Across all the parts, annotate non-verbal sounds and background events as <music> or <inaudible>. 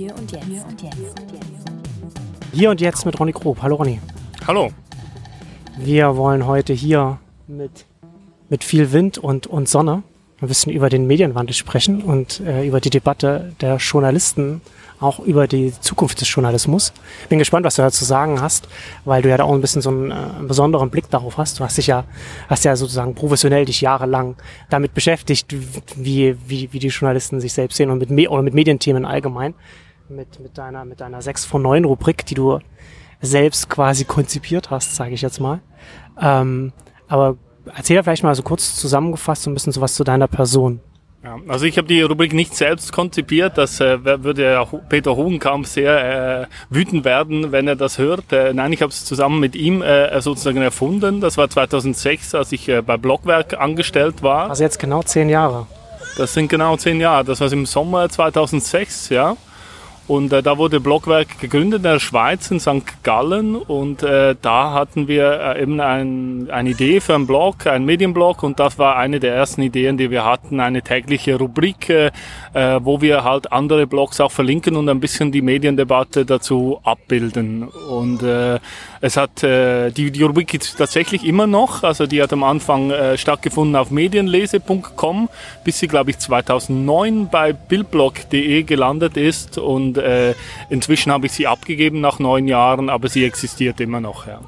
Hier und jetzt. Hier und jetzt. Hier und jetzt mit Ronny Grob. Hallo Ronny. Hallo. Wir wollen heute hier mit, mit viel Wind und, und Sonne ein bisschen über den Medienwandel sprechen und äh, über die Debatte der Journalisten, auch über die Zukunft des Journalismus. Bin gespannt, was du dazu sagen hast, weil du ja da auch ein bisschen so einen, äh, einen besonderen Blick darauf hast. Du hast dich ja, hast ja sozusagen professionell dich jahrelang damit beschäftigt, wie, wie, wie die Journalisten sich selbst sehen und mit, Me oder mit Medienthemen allgemein. Mit, mit deiner, mit deiner 6 von 9 Rubrik, die du selbst quasi konzipiert hast, sage ich jetzt mal. Ähm, aber erzähl da vielleicht mal so kurz zusammengefasst so ein bisschen sowas zu deiner Person. Ja, also ich habe die Rubrik nicht selbst konzipiert. Das äh, würde ja Peter Hohenkamp sehr äh, wütend werden, wenn er das hört. Äh, nein, ich habe es zusammen mit ihm äh, sozusagen erfunden. Das war 2006, als ich äh, bei Blockwerk angestellt war. Also jetzt genau zehn Jahre. Das sind genau zehn Jahre. Das war im Sommer 2006, ja. Und äh, da wurde Blockwerk gegründet in der Schweiz, in St. Gallen. Und äh, da hatten wir äh, eben ein, eine Idee für einen Blog, einen Medienblog. Und das war eine der ersten Ideen, die wir hatten, eine tägliche Rubrik, äh, äh, wo wir halt andere Blogs auch verlinken und ein bisschen die Mediendebatte dazu abbilden. Und äh, es hat äh, die, die Rubrik gibt tatsächlich immer noch. Also die hat am Anfang äh, stattgefunden auf medienlese.com, bis sie, glaube ich, 2009 bei bildblog.de gelandet ist. Und äh, inzwischen habe ich sie abgegeben nach neun Jahren, aber sie existiert immer noch. Ja.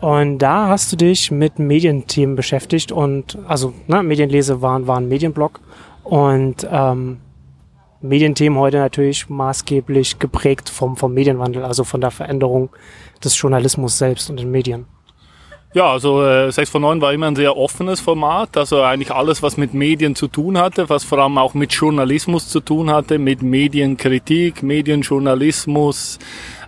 Und da hast du dich mit Medienthemen beschäftigt und also ne, Medienlese war, war ein Medienblog und ähm, Medienthemen heute natürlich maßgeblich geprägt vom, vom Medienwandel, also von der Veränderung des Journalismus selbst und den Medien. Ja, also äh, 6 von 9 war immer ein sehr offenes Format, also eigentlich alles, was mit Medien zu tun hatte, was vor allem auch mit Journalismus zu tun hatte, mit Medienkritik, Medienjournalismus,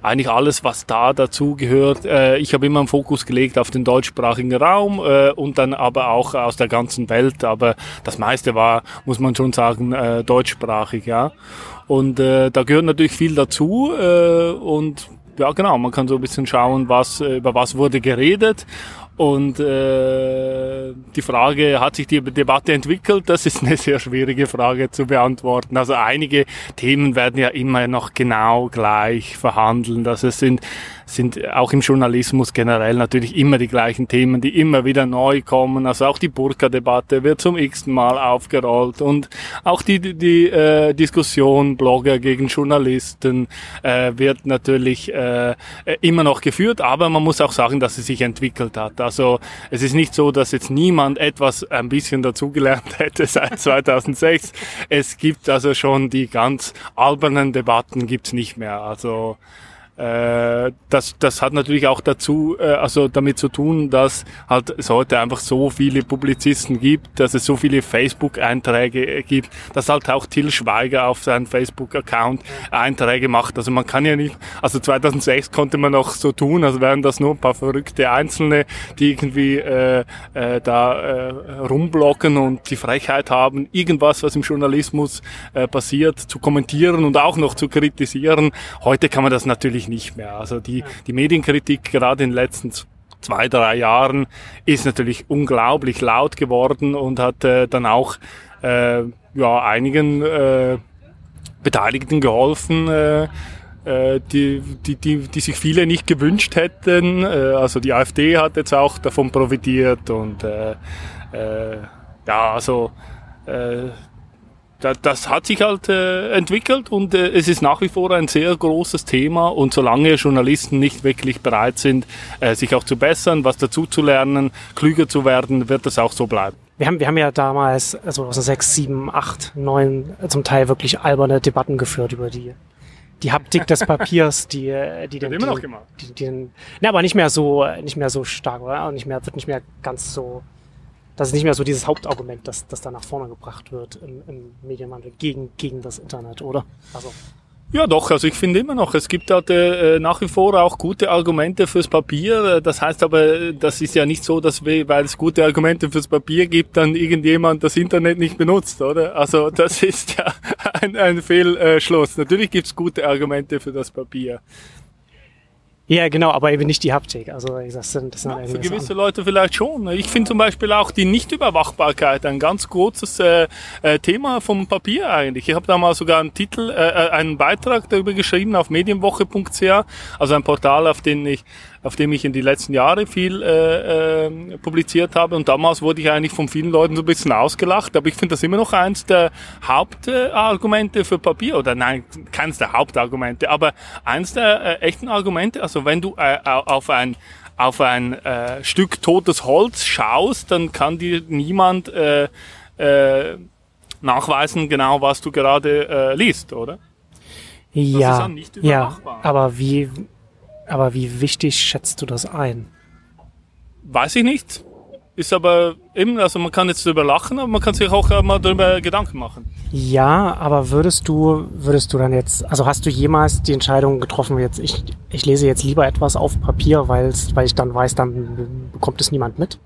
eigentlich alles, was da dazu gehört. Äh, ich habe immer einen Fokus gelegt auf den deutschsprachigen Raum äh, und dann aber auch aus der ganzen Welt, aber das meiste war, muss man schon sagen, äh, deutschsprachig, ja. Und äh, da gehört natürlich viel dazu äh, und ja genau, man kann so ein bisschen schauen, was äh, über was wurde geredet und äh, die Frage, hat sich die Debatte entwickelt? Das ist eine sehr schwierige Frage zu beantworten. Also einige Themen werden ja immer noch genau gleich verhandeln. Also es sind sind auch im Journalismus generell natürlich immer die gleichen Themen, die immer wieder neu kommen. Also auch die Burka-Debatte wird zum x Mal aufgerollt und auch die, die, die äh, Diskussion Blogger gegen Journalisten äh, wird natürlich äh, immer noch geführt, aber man muss auch sagen, dass es sich entwickelt hat. Also es ist nicht so, dass jetzt niemand etwas ein bisschen dazugelernt <laughs> hätte seit 2006. es gibt also schon die ganz albernen Debatten gibt's nicht mehr. Also äh, das, das hat natürlich auch dazu, äh, also damit zu tun, dass halt es heute einfach so viele Publizisten gibt, dass es so viele Facebook-Einträge gibt, dass halt auch Till Schweiger auf seinen Facebook-Account Einträge macht. Also man kann ja nicht, also 2006 konnte man noch so tun, also wären das nur ein paar verrückte Einzelne, die irgendwie äh, äh, da äh, rumblocken und die Frechheit haben, irgendwas, was im Journalismus äh, passiert, zu kommentieren und auch noch zu kritisieren. Heute kann man das natürlich eigentlich nicht mehr. Also die, die Medienkritik gerade in den letzten zwei, drei Jahren ist natürlich unglaublich laut geworden und hat äh, dann auch äh, ja, einigen äh, Beteiligten geholfen, äh, äh die, die, die, die sich viele nicht gewünscht hätten. Äh, also die AfD hat jetzt auch davon profitiert und äh, äh, ja, also äh, das hat sich halt äh, entwickelt und äh, es ist nach wie vor ein sehr großes Thema und solange Journalisten nicht wirklich bereit sind, äh, sich auch zu bessern, was dazu zu lernen, klüger zu werden, wird das auch so bleiben. Wir haben, wir haben ja damals, also aus sechs, sieben, acht, neun, zum Teil wirklich alberne Debatten geführt über die die Haptik des <laughs> Papiers, die äh, die den, immer noch gemacht. Die, die, den, ne, aber nicht mehr so nicht mehr so stark, oder? Nicht mehr wird nicht mehr ganz so das ist nicht mehr so dieses Hauptargument, das, das da nach vorne gebracht wird im, im Medienwandel gegen, gegen das Internet, oder? Also. Ja, doch, also ich finde immer noch, es gibt halt äh, nach wie vor auch gute Argumente fürs Papier. Das heißt aber, das ist ja nicht so, dass wir, weil es gute Argumente fürs Papier gibt, dann irgendjemand das Internet nicht benutzt, oder? Also das <laughs> ist ja ein, ein Fehlschluss. Natürlich gibt's gute Argumente für das Papier. Ja, genau, aber eben nicht die Haptik. Also das sind, das sind ja, für gewisse an. Leute vielleicht schon. Ich finde zum Beispiel auch die Nichtüberwachbarkeit ein ganz großes äh, äh, Thema vom Papier eigentlich. Ich habe da mal sogar einen Titel, äh, äh einen Beitrag darüber geschrieben auf medienwoche.ch, also ein Portal, auf dem ich auf dem ich in die letzten Jahre viel äh, äh, publiziert habe. Und damals wurde ich eigentlich von vielen Leuten so ein bisschen ausgelacht. Aber ich finde das immer noch eins der Hauptargumente für Papier. Oder nein, keins der Hauptargumente, aber eins der äh, echten Argumente. Also wenn du äh, auf ein auf ein äh, Stück totes Holz schaust, dann kann dir niemand äh, äh, nachweisen, genau was du gerade äh, liest, oder? Ja, ja, aber wie, aber wie wichtig schätzt du das ein? Weiß ich nicht. Ist aber eben, also man kann jetzt darüber lachen, aber man kann sich auch mal darüber Gedanken machen. Ja, aber würdest du, würdest du dann jetzt, also hast du jemals die Entscheidung getroffen, jetzt ich, ich lese jetzt lieber etwas auf Papier, weil ich dann weiß, dann bekommt es niemand mit?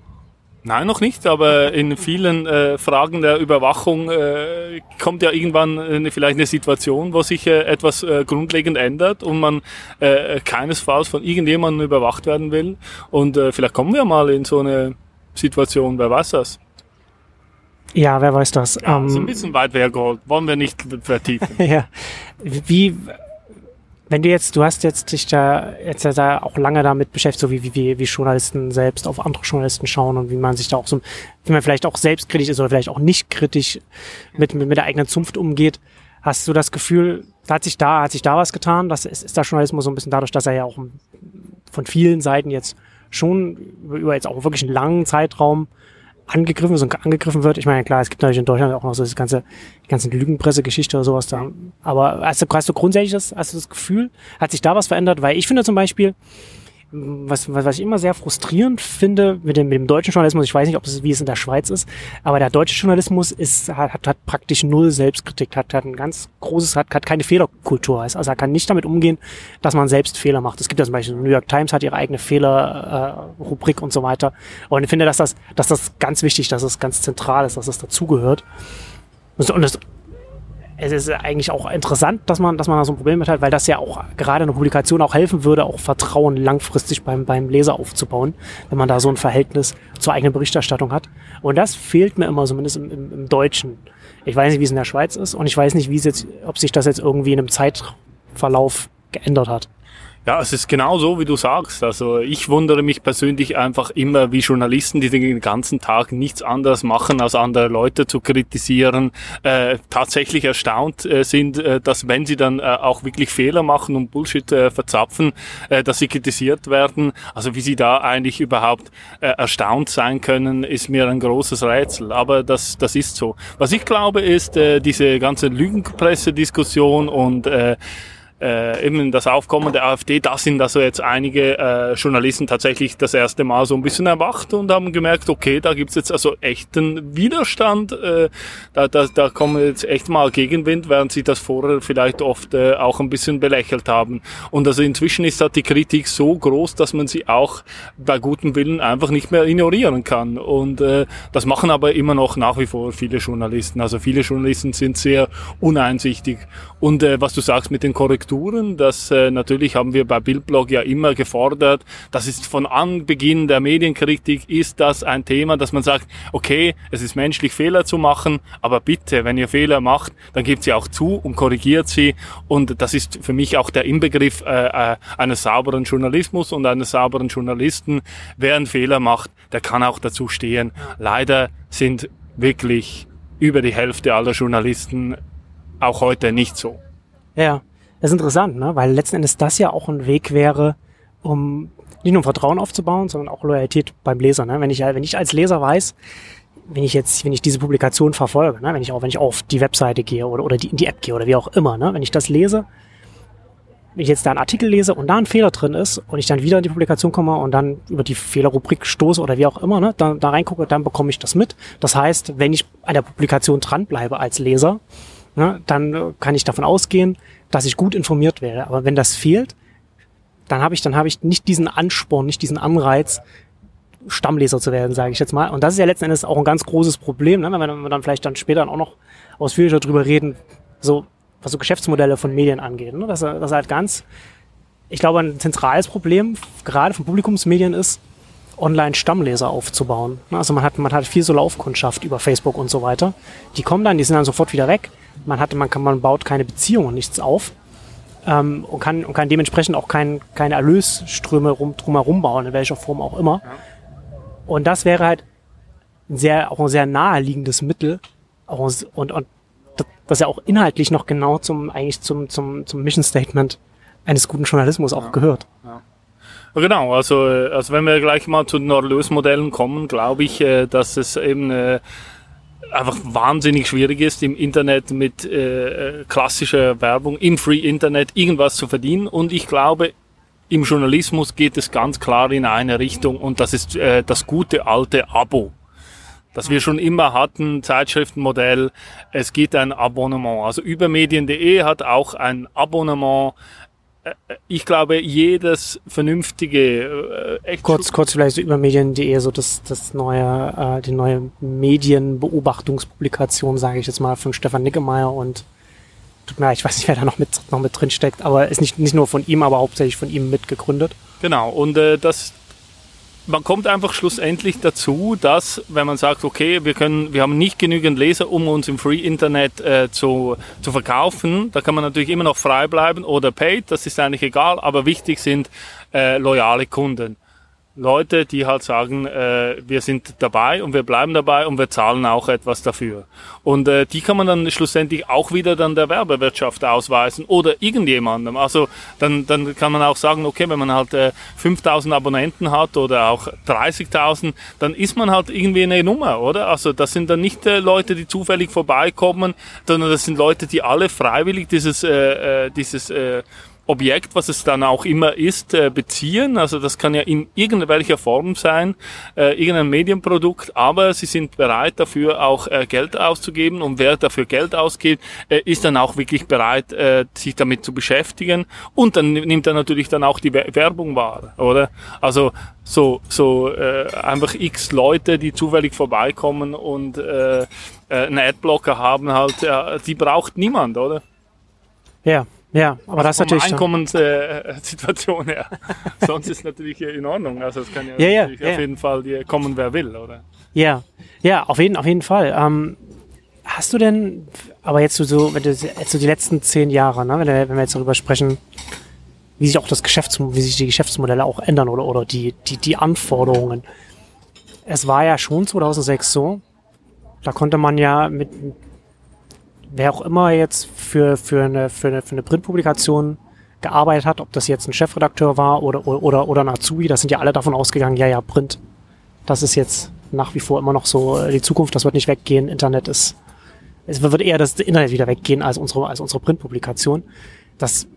Nein, noch nicht, aber in vielen äh, Fragen der Überwachung äh, kommt ja irgendwann eine, vielleicht eine Situation, wo sich äh, etwas äh, grundlegend ändert und man äh, keinesfalls von irgendjemandem überwacht werden will. Und äh, vielleicht kommen wir mal in so eine Situation, wer weiß das? Ja, wer weiß das? Ja, ähm, ist ein bisschen weit hergeholt, wollen wir nicht vertiefen. <laughs> ja, wie wenn du jetzt, du hast jetzt dich da jetzt da auch lange damit beschäftigt, so wie, wie, wie Journalisten selbst auf andere Journalisten schauen und wie man sich da auch so, wie man vielleicht auch selbstkritisch ist oder vielleicht auch nicht kritisch mit, mit, mit der eigenen Zunft umgeht. Hast du das Gefühl, hat sich da, hat sich da was getan? Das ist, ist der Journalismus so ein bisschen dadurch, dass er ja auch von vielen Seiten jetzt schon über jetzt auch wirklich einen langen Zeitraum angegriffen ist und angegriffen wird. Ich meine, klar, es gibt natürlich in Deutschland auch noch so das ganze, die ganze Lügenpressegeschichte oder sowas da. Aber hast du, hast du grundsätzlich das, hast du das Gefühl, hat sich da was verändert? Weil ich finde zum Beispiel, was, was ich immer sehr frustrierend finde mit dem, mit dem deutschen Journalismus, ich weiß nicht, ob es wie es in der Schweiz ist, aber der deutsche Journalismus ist, hat, hat praktisch null Selbstkritik, hat, hat ein ganz großes, hat, hat keine Fehlerkultur. Also er kann nicht damit umgehen, dass man selbst Fehler macht. Es gibt ja zum Beispiel, New York Times hat ihre eigene Fehlerrubrik äh, und so weiter. Und ich finde, dass das, dass das ganz wichtig, dass es ganz zentral ist, dass es dazugehört. Und das, es ist eigentlich auch interessant, dass man, dass man da so ein Problem mit hat, weil das ja auch gerade eine Publikation auch helfen würde, auch Vertrauen langfristig beim, beim Leser aufzubauen, wenn man da so ein Verhältnis zur eigenen Berichterstattung hat. Und das fehlt mir immer, zumindest im, im, im Deutschen. Ich weiß nicht, wie es in der Schweiz ist und ich weiß nicht, wie es jetzt, ob sich das jetzt irgendwie in einem Zeitverlauf geändert hat. Ja, es ist genau so, wie du sagst. Also ich wundere mich persönlich einfach immer, wie Journalisten, die den ganzen Tag nichts anderes machen, als andere Leute zu kritisieren, äh, tatsächlich erstaunt äh, sind, äh, dass wenn sie dann äh, auch wirklich Fehler machen und Bullshit äh, verzapfen, äh, dass sie kritisiert werden. Also wie sie da eigentlich überhaupt erstaunt sein können, ist mir ein großes Rätsel. Aber das, das ist so. Was ich glaube, ist äh, diese ganze Lügenpresse-Diskussion und äh, eben das Aufkommen der AfD, da sind also jetzt einige äh, Journalisten tatsächlich das erste Mal so ein bisschen erwacht und haben gemerkt, okay, da gibt's jetzt also echten Widerstand, äh, da, da, da kommen jetzt echt mal Gegenwind, während sie das vorher vielleicht oft äh, auch ein bisschen belächelt haben. Und also inzwischen ist da die Kritik so groß, dass man sie auch bei gutem Willen einfach nicht mehr ignorieren kann. Und äh, das machen aber immer noch nach wie vor viele Journalisten. Also viele Journalisten sind sehr uneinsichtig. Und äh, was du sagst mit den Korrekturen, Strukturen. Das äh, natürlich haben wir bei Bildblog ja immer gefordert. Das ist von Anbeginn der Medienkritik ist das ein Thema, dass man sagt, okay, es ist menschlich Fehler zu machen, aber bitte, wenn ihr Fehler macht, dann gebt sie auch zu und korrigiert sie. Und das ist für mich auch der Inbegriff äh, äh, eines sauberen Journalismus und eines sauberen Journalisten. Wer einen Fehler macht, der kann auch dazu stehen. Leider sind wirklich über die Hälfte aller Journalisten auch heute nicht so. Ja, das ist interessant, ne? weil letzten Endes das ja auch ein Weg wäre, um nicht nur Vertrauen aufzubauen, sondern auch Loyalität beim Leser. Ne? Wenn ich wenn ich als Leser weiß, wenn ich jetzt, wenn ich diese Publikation verfolge, ne? wenn ich auch, wenn ich auf die Webseite gehe oder, oder die, in die App gehe oder wie auch immer, ne? wenn ich das lese, wenn ich jetzt da einen Artikel lese und da ein Fehler drin ist und ich dann wieder in die Publikation komme und dann über die Fehlerrubrik stoße oder wie auch immer, ne, da, da reingucke, dann bekomme ich das mit. Das heißt, wenn ich an der Publikation dranbleibe als Leser, ne, dann kann ich davon ausgehen, dass ich gut informiert werde. Aber wenn das fehlt, dann habe ich, dann habe ich nicht diesen Ansporn, nicht diesen Anreiz, Stammleser zu werden, sage ich jetzt mal. Und das ist ja letzten Endes auch ein ganz großes Problem, ne? wenn wir dann vielleicht dann später auch noch ausführlicher drüber reden, so was so Geschäftsmodelle von Medien angeht. Ne? Dass, dass halt ganz ich glaube, ein zentrales Problem, gerade von Publikumsmedien ist, Online-Stammleser aufzubauen. Also man hat, man hat viel so Laufkundschaft über Facebook und so weiter. Die kommen dann, die sind dann sofort wieder weg. Man hat, man kann, man baut keine Beziehung und nichts auf. Ähm, und kann, und kann dementsprechend auch kein, keine Erlösströme rum, drumherum bauen, in welcher Form auch immer. Ja. Und das wäre halt ein sehr, auch ein sehr naheliegendes Mittel. Auch, und, und das ja auch inhaltlich noch genau zum, eigentlich zum, zum, zum Mission Statement eines guten Journalismus auch ja. gehört. Ja. Genau, also, äh, also wenn wir gleich mal zu den Erlösmodellen kommen, glaube ich, äh, dass es eben äh, einfach wahnsinnig schwierig ist, im Internet mit äh, klassischer Werbung, im Free Internet irgendwas zu verdienen. Und ich glaube, im Journalismus geht es ganz klar in eine Richtung und das ist äh, das gute alte Abo. Das wir schon immer hatten, Zeitschriftenmodell, es gibt ein Abonnement. Also übermedien.de hat auch ein Abonnement äh, ich glaube, jedes vernünftige äh, kurz kurz vielleicht so über Medien.de so das das neue äh, die neue Medienbeobachtungspublikation sage ich jetzt mal von Stefan Nickemeyer und tut mir leid, ich weiß nicht wer da noch mit noch mit drin steckt aber ist nicht nicht nur von ihm aber hauptsächlich von ihm mitgegründet. Genau und äh, das man kommt einfach schlussendlich dazu, dass, wenn man sagt, okay, wir können, wir haben nicht genügend Leser, um uns im Free Internet äh, zu, zu verkaufen, da kann man natürlich immer noch frei bleiben oder paid, das ist eigentlich egal, aber wichtig sind äh, loyale Kunden. Leute, die halt sagen, äh, wir sind dabei und wir bleiben dabei und wir zahlen auch etwas dafür. Und äh, die kann man dann schlussendlich auch wieder dann der Werbewirtschaft ausweisen oder irgendjemandem. Also dann, dann kann man auch sagen, okay, wenn man halt äh, 5000 Abonnenten hat oder auch 30.000, dann ist man halt irgendwie eine Nummer, oder? Also das sind dann nicht äh, Leute, die zufällig vorbeikommen, sondern das sind Leute, die alle freiwillig dieses, äh, äh, dieses äh, Objekt, was es dann auch immer ist, äh, beziehen. Also das kann ja in irgendwelcher Form sein, äh, irgendein Medienprodukt, aber sie sind bereit dafür auch äh, Geld auszugeben und wer dafür Geld ausgibt, äh, ist dann auch wirklich bereit, äh, sich damit zu beschäftigen und dann nimmt er natürlich dann auch die Werbung wahr, oder? Also so, so äh, einfach x Leute, die zufällig vorbeikommen und äh, äh, einen Adblocker haben, halt, ja, die braucht niemand, oder? Ja, ja, aber das <laughs> <laughs> ist natürlich. Einkommenssituation her. Sonst ist es natürlich in Ordnung. Also es kann ja, ja, ja auf jeden Fall kommen, wer will, oder? Ja, ja, auf jeden, auf jeden Fall. Ähm, hast du denn, aber jetzt so, wenn du jetzt so die letzten zehn Jahre, ne, wenn, wir, wenn wir jetzt darüber sprechen, wie sich auch das Geschäfts, wie sich die Geschäftsmodelle auch ändern oder, oder die, die, die Anforderungen. Es war ja schon 2006 so, da konnte man ja mit wer auch immer jetzt für, für, eine, für, eine, für eine Printpublikation gearbeitet hat, ob das jetzt ein Chefredakteur war oder, oder, oder ein Azubi, das sind ja alle davon ausgegangen, ja, ja, Print, das ist jetzt nach wie vor immer noch so äh, die Zukunft, das wird nicht weggehen, Internet ist, es wird eher das Internet wieder weggehen als unsere, als unsere Printpublikation. Das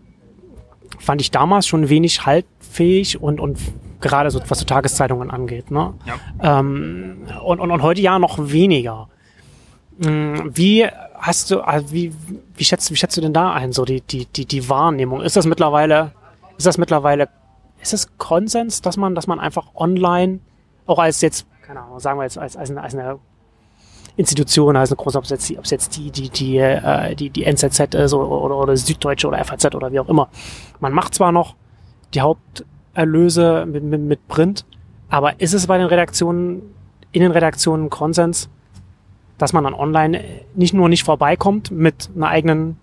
fand ich damals schon wenig haltfähig und, und gerade so, was so Tageszeitungen angeht. Ne? Ja. Ähm, und, und, und heute ja noch weniger. Hm, wie hast du, also wie, wie schätzt, wie schätzt du denn da ein, so die, die, die, die Wahrnehmung? Ist das mittlerweile, ist das mittlerweile, ist es Konsens, dass man, dass man einfach online, auch als jetzt, keine Ahnung, sagen wir jetzt, als, als, eine, als eine Institution, als eine große, ob es jetzt, ob es jetzt die, die, die, äh, die, die NZZ ist oder, oder, oder Süddeutsche oder FAZ oder wie auch immer. Man macht zwar noch die Haupterlöse mit, mit, mit Print, aber ist es bei den Redaktionen, in den Redaktionen Konsens, dass man dann online nicht nur nicht vorbeikommt mit einer eigenen,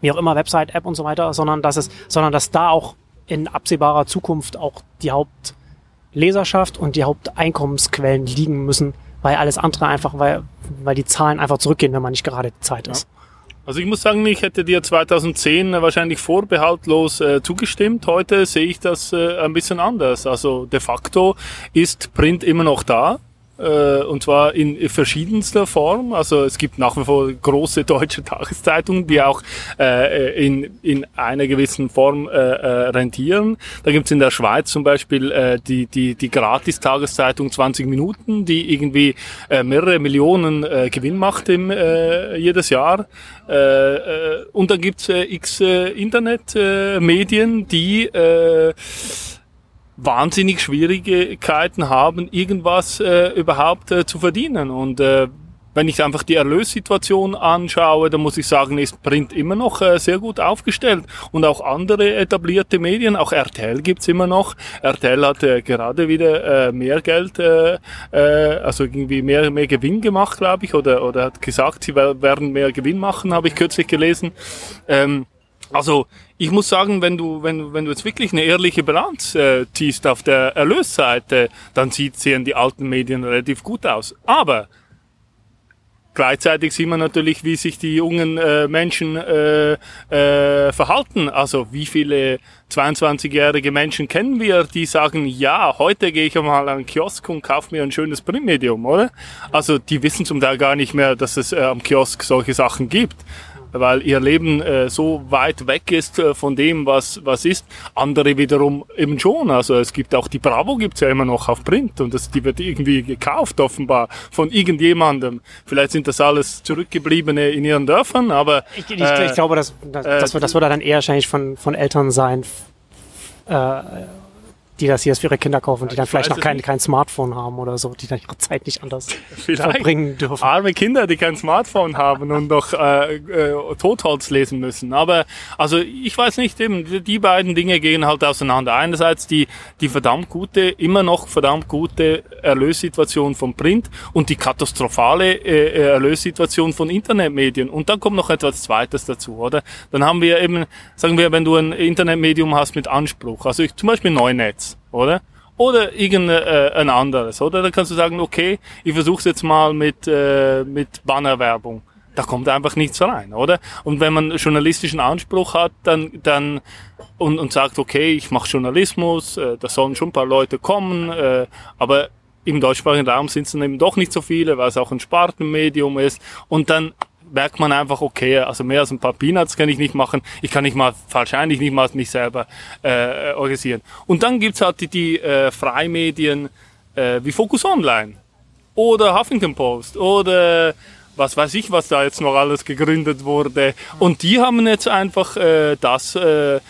wie auch immer, Website, App und so weiter, sondern dass es, sondern dass da auch in absehbarer Zukunft auch die Hauptleserschaft und die Haupteinkommensquellen liegen müssen, weil alles andere einfach, weil, weil die Zahlen einfach zurückgehen, wenn man nicht gerade die Zeit ist. Ja. Also ich muss sagen, ich hätte dir 2010 wahrscheinlich vorbehaltlos äh, zugestimmt. Heute sehe ich das äh, ein bisschen anders. Also de facto ist Print immer noch da äh, und zwar in verschiedenster Form. Also es gibt nach wie vor große deutsche Tageszeitungen, die auch äh, in, in einer gewissen Form äh, äh, rentieren. Da gibt's in der Schweiz zum Beispiel äh, die, die, die Gratis-Tageszeitung 20 Minuten, die irgendwie äh, mehrere Millionen äh, Gewinn macht im, äh, jedes Jahr. Äh, äh, und dann gibt's äh, x äh, Internetmedien, äh, die äh, wahnsinnig Schwierigkeiten haben, irgendwas äh, überhaupt äh, zu verdienen. Und äh, wenn ich einfach die Erlössituation anschaue, dann muss ich sagen, ist Print immer noch äh, sehr gut aufgestellt. Und auch andere etablierte Medien, auch RTL gibt's immer noch. RTL hat äh, gerade wieder äh, mehr Geld, äh, äh, also irgendwie mehr, mehr Gewinn gemacht, glaube ich, oder, oder hat gesagt, sie werden mehr Gewinn machen, habe ich kürzlich gelesen. Ähm, also ich muss sagen, wenn du, wenn, wenn du jetzt wirklich eine ehrliche Bilanz äh, ziehst auf der Erlösseite, dann sieht, sehen die alten Medien relativ gut aus. Aber Gleichzeitig sieht man natürlich, wie sich die jungen äh, Menschen äh, äh, verhalten. Also wie viele 22-jährige Menschen kennen wir, die sagen, ja, heute gehe ich mal an den Kiosk und kaufe mir ein schönes Printmedium, oder? Also die wissen zum Teil gar nicht mehr, dass es äh, am Kiosk solche Sachen gibt weil ihr Leben äh, so weit weg ist äh, von dem, was, was ist. Andere wiederum eben schon. Also es gibt auch die Bravo gibt's ja immer noch auf Print und das, die wird irgendwie gekauft offenbar von irgendjemandem. Vielleicht sind das alles Zurückgebliebene in ihren Dörfern, aber... Ich, ich, äh, ich glaube, das, das, das, wird, das wird dann eher wahrscheinlich von, von Eltern sein, äh, die das hier für ihre Kinder kaufen, die dann ich vielleicht noch kein, kein Smartphone haben oder so, die dann ihre Zeit nicht anders <laughs> vielleicht verbringen dürfen. Arme Kinder, die kein Smartphone haben und noch äh, äh, Totholz lesen müssen. Aber also ich weiß nicht, eben die beiden Dinge gehen halt auseinander. Einerseits die die verdammt gute, immer noch verdammt gute Erlössituation vom Print und die katastrophale äh, Erlössituation von Internetmedien. Und dann kommt noch etwas Zweites dazu, oder? Dann haben wir eben, sagen wir, wenn du ein Internetmedium hast mit Anspruch, also ich, zum Beispiel Neunetz oder? Oder irgendein äh, anderes, oder? Dann kannst du sagen, okay, ich versuche jetzt mal mit, äh, mit Bannerwerbung. Da kommt einfach nichts rein, oder? Und wenn man journalistischen Anspruch hat, dann, dann und, und sagt, okay, ich mache Journalismus, äh, da sollen schon ein paar Leute kommen, äh, aber im deutschsprachigen Raum sind es dann eben doch nicht so viele, weil es auch ein Spartenmedium ist. Und dann merkt man einfach, okay, also mehr als ein paar Peanuts kann ich nicht machen. Ich kann nicht mal, wahrscheinlich nicht mal mich selber äh, organisieren. Und dann gibt's halt die, die äh, Freimedien äh, wie Focus Online oder Huffington Post oder was weiß ich, was da jetzt noch alles gegründet wurde. Und die haben jetzt einfach äh, das äh,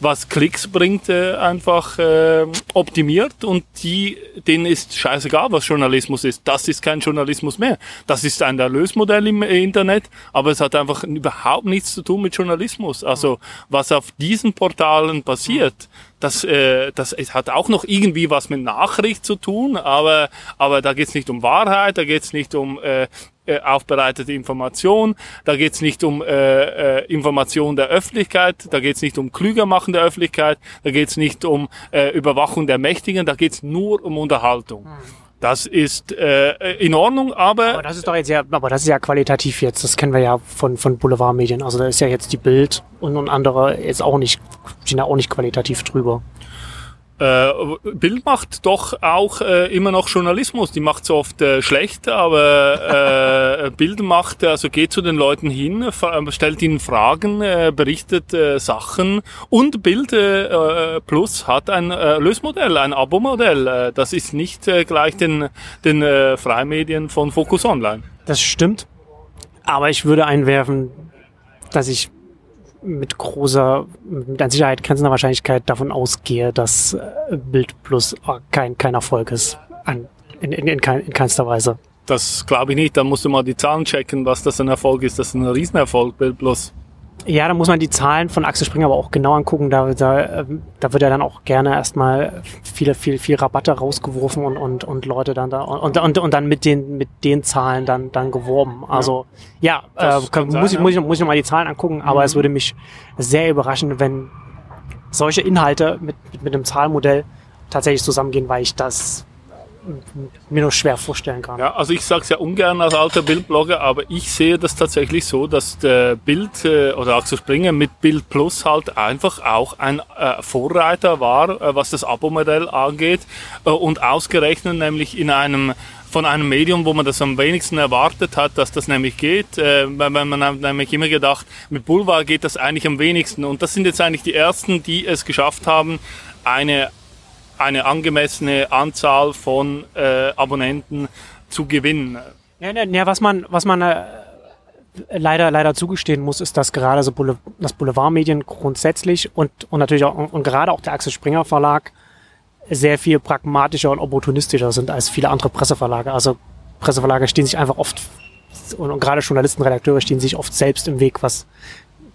was Klicks bringt, äh, einfach äh, optimiert und die, denen ist scheißegal, was Journalismus ist. Das ist kein Journalismus mehr. Das ist ein Erlösmodell im Internet, aber es hat einfach überhaupt nichts zu tun mit Journalismus. Also was auf diesen Portalen passiert, das, äh, das hat auch noch irgendwie was mit Nachricht zu tun, aber, aber da geht's nicht um Wahrheit, da geht's nicht um äh, äh, aufbereitete Information, da geht's nicht um äh, äh, Information der Öffentlichkeit, da geht's nicht um Klügermachen der Öffentlichkeit, da geht's nicht um äh, Überwachung der Mächtigen, da geht's nur um Unterhaltung. Hm. Das ist äh, in Ordnung, aber. Aber das ist doch jetzt ja, aber das ist ja qualitativ jetzt. Das kennen wir ja von von Boulevardmedien. Also da ist ja jetzt die Bild und, und andere jetzt auch nicht, sind ja auch nicht qualitativ drüber. Äh, Bild macht doch auch äh, immer noch Journalismus. Die macht so oft äh, schlecht, aber äh, <laughs> Bild macht, also geht zu den Leuten hin, äh, stellt ihnen Fragen, äh, berichtet äh, Sachen und Bild äh, Plus hat ein äh, Lösmodell, ein Abo-Modell. Äh, das ist nicht äh, gleich den, den äh, Freimedien von Focus Online. Das stimmt. Aber ich würde einwerfen, dass ich mit großer, mit an Sicherheit grenzender Wahrscheinlichkeit davon ausgehe, dass äh, Bild Plus kein, kein Erfolg ist. An, in, in, in, kein, in keinster Weise. Das glaube ich nicht. Da musst du mal die Zahlen checken, was das ein Erfolg ist. Das ist ein Riesenerfolg, Bild Plus. Ja, da muss man die Zahlen von Axel Springer aber auch genau angucken. Da, da, ähm, da wird ja dann auch gerne erstmal viele, viel, viel Rabatte rausgeworfen und, und, und Leute dann da und, und, und dann mit den, mit den Zahlen dann, dann geworben. Also ja, ja äh, kann, muss, ich, muss, ich, muss ich noch mal die Zahlen angucken, aber mhm. es würde mich sehr überraschen, wenn solche Inhalte mit, mit einem Zahlmodell tatsächlich zusammengehen, weil ich das mir nur schwer vorstellen kann. Ja, also ich sage es ja ungern als alter Bildblogger, aber ich sehe das tatsächlich so, dass der Bild äh, oder Axel Springer mit Bild Plus halt einfach auch ein äh, Vorreiter war, äh, was das Abo-Modell angeht äh, und ausgerechnet nämlich in einem von einem Medium, wo man das am wenigsten erwartet hat, dass das nämlich geht. Äh, weil man hat nämlich immer gedacht, mit Boulevard geht das eigentlich am wenigsten. Und das sind jetzt eigentlich die ersten, die es geschafft haben, eine eine angemessene Anzahl von äh, Abonnenten zu gewinnen. Ja, ja, was man, was man äh, leider, leider zugestehen muss, ist, dass gerade so Boule das Boulevardmedien grundsätzlich und, und natürlich auch, und gerade auch der Axel Springer Verlag sehr viel pragmatischer und opportunistischer sind als viele andere Presseverlage. Also Presseverlage stehen sich einfach oft und, und gerade Journalisten, Redakteure stehen sich oft selbst im Weg, was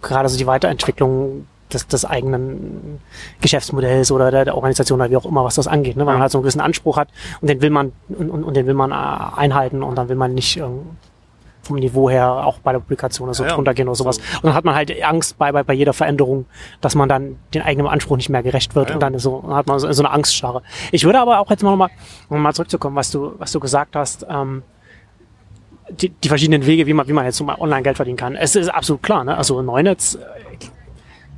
gerade so die Weiterentwicklung des, des eigenen Geschäftsmodells oder der, der Organisation oder wie auch immer, was das angeht, ne? weil man halt so einen gewissen Anspruch hat und den will man und, und, und den will man äh, einhalten und dann will man nicht ähm, vom Niveau her auch bei der Publikation oder so Ja, ja. drunter gehen oder sowas. Und dann hat man halt Angst bei, bei, bei jeder Veränderung, dass man dann den eigenen Anspruch nicht mehr gerecht wird Ja, ja. und dann so dann hat man so, so eine Angststarre. Ich würde aber auch jetzt mal nochmal, um mal zurückzukommen, was du, was du gesagt hast, ähm, die, die verschiedenen Wege, wie man, wie man jetzt so mal online Geld verdienen kann. Es ist absolut klar, ne? Also Neunetz äh,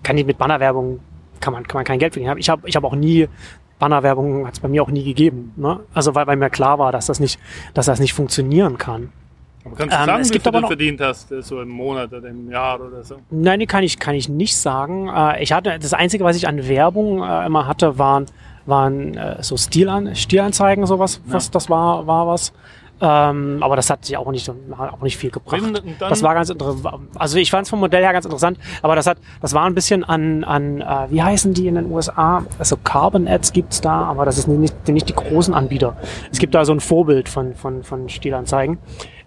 kann ich mit Bannerwerbung kann man, kann man kein Geld verdienen. Ich habe ich hab auch nie Bannerwerbung hat es bei mir auch nie gegeben. Ne? Also weil, weil mir klar war, dass das nicht, dass das nicht funktionieren kann. Aber kannst du Ähm, sagen, es wie gibt viel aber du noch- verdient hast, äh, so im Monat oder im Jahr oder so? Nein, die kann ich, kann ich nicht sagen. Äh, ich hatte, das Einzige, was ich an Werbung äh, immer hatte, waren, waren so Stilan, Stilanzeigen, sowas, was, das war, war was. Ähm, aber das hat sich auch nicht, auch nicht viel gebracht. Das war ganz interessant. Also ich fand es vom Modell her ganz interessant, aber das hat, das war ein bisschen an, an äh, wie heißen die in den USA? Also Carbon Ads gibt's da, aber das ist nicht, nicht die großen Anbieter. Es gibt da so ein Vorbild von, von, von Stilanzeigen,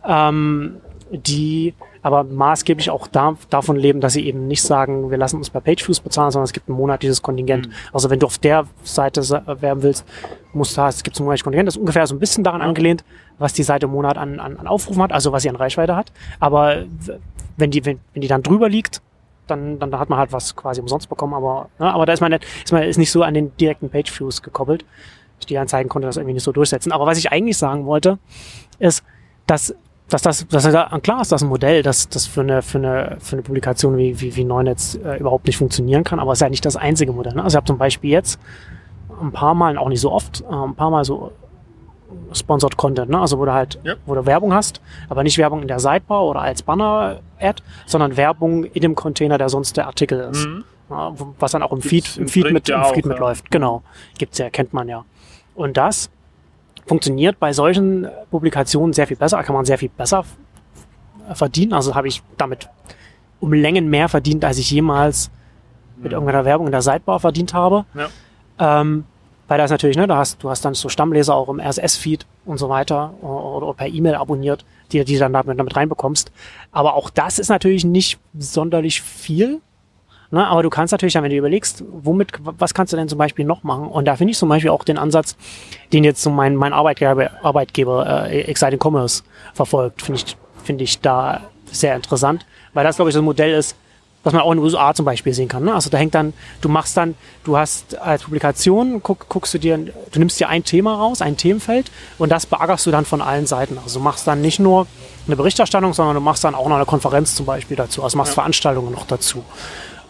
ähm, die aber maßgeblich auch da, davon leben, dass sie eben nicht sagen, wir lassen uns per Pageviews bezahlen, sondern es gibt ein monatliches Kontingent. Also wenn du auf der Seite sa- werben willst, musst du, es gibt ein monatliches Kontingent, das ist ungefähr so ein bisschen daran angelehnt, was die Seite im Monat an, an, an Aufrufen hat, also was sie an Reichweite hat. Aber wenn die, wenn, wenn die dann drüber liegt, dann, dann hat man halt was quasi umsonst bekommen, aber, ne, aber da ist man, nicht, ist man ist nicht so an den direkten Pageviews gekoppelt. Die Anzeigen konnte das irgendwie nicht so durchsetzen. Aber was ich eigentlich sagen wollte, ist, dass dass das, dass da, klar ist das ein Modell, das, das für eine, für eine, für eine Publikation wie, wie, wie Neunetz äh, überhaupt nicht funktionieren kann, aber es ist ja nicht das einzige Modell. Ne? Also ich habe zum Beispiel jetzt ein paar Mal, auch nicht so oft, äh, ein paar Mal so Sponsored Content, ne? also wo du halt, Ja. wo du Werbung hast, aber nicht Werbung in der Sidebar oder als Banner-Ad, sondern Werbung in dem Container, der sonst der Artikel ist. Mhm. Ja, was dann auch im Gibt's Feed, im Feed, mit, ja im auch, Feed ja. mitläuft. Genau. Gibt's ja, kennt man ja. Und das funktioniert bei solchen Publikationen sehr viel besser, kann man sehr viel besser verdienen. Also habe ich damit um Längen mehr verdient, als ich jemals mit irgendeiner Werbung in der Sidebar verdient habe. Ja. Ähm, weil das natürlich, ne, da hast, du hast dann so Stammleser auch im RSS-Feed und so weiter oder, oder per E-Mail abonniert, die, die du dann damit, damit reinbekommst. Aber auch das ist natürlich nicht sonderlich viel. Ne, aber du kannst natürlich, dann, wenn du überlegst, womit, was kannst du denn zum Beispiel noch machen? Und da finde ich zum Beispiel auch den Ansatz, den jetzt so mein, mein Arbeitgeber, Arbeitgeber äh, Exciting Commerce verfolgt, finde ich, finde ich da sehr interessant, weil das, glaube ich, so ein Modell ist, was man auch in den USA zum Beispiel sehen kann. Ne? Also da hängt dann, du machst dann, du hast als Publikation, guck, guckst du dir, du nimmst dir ein Thema raus, ein Themenfeld und das beackerst du dann von allen Seiten. Also du machst dann nicht nur eine Berichterstattung, sondern du machst dann auch noch eine Konferenz zum Beispiel dazu, also machst Veranstaltungen noch dazu.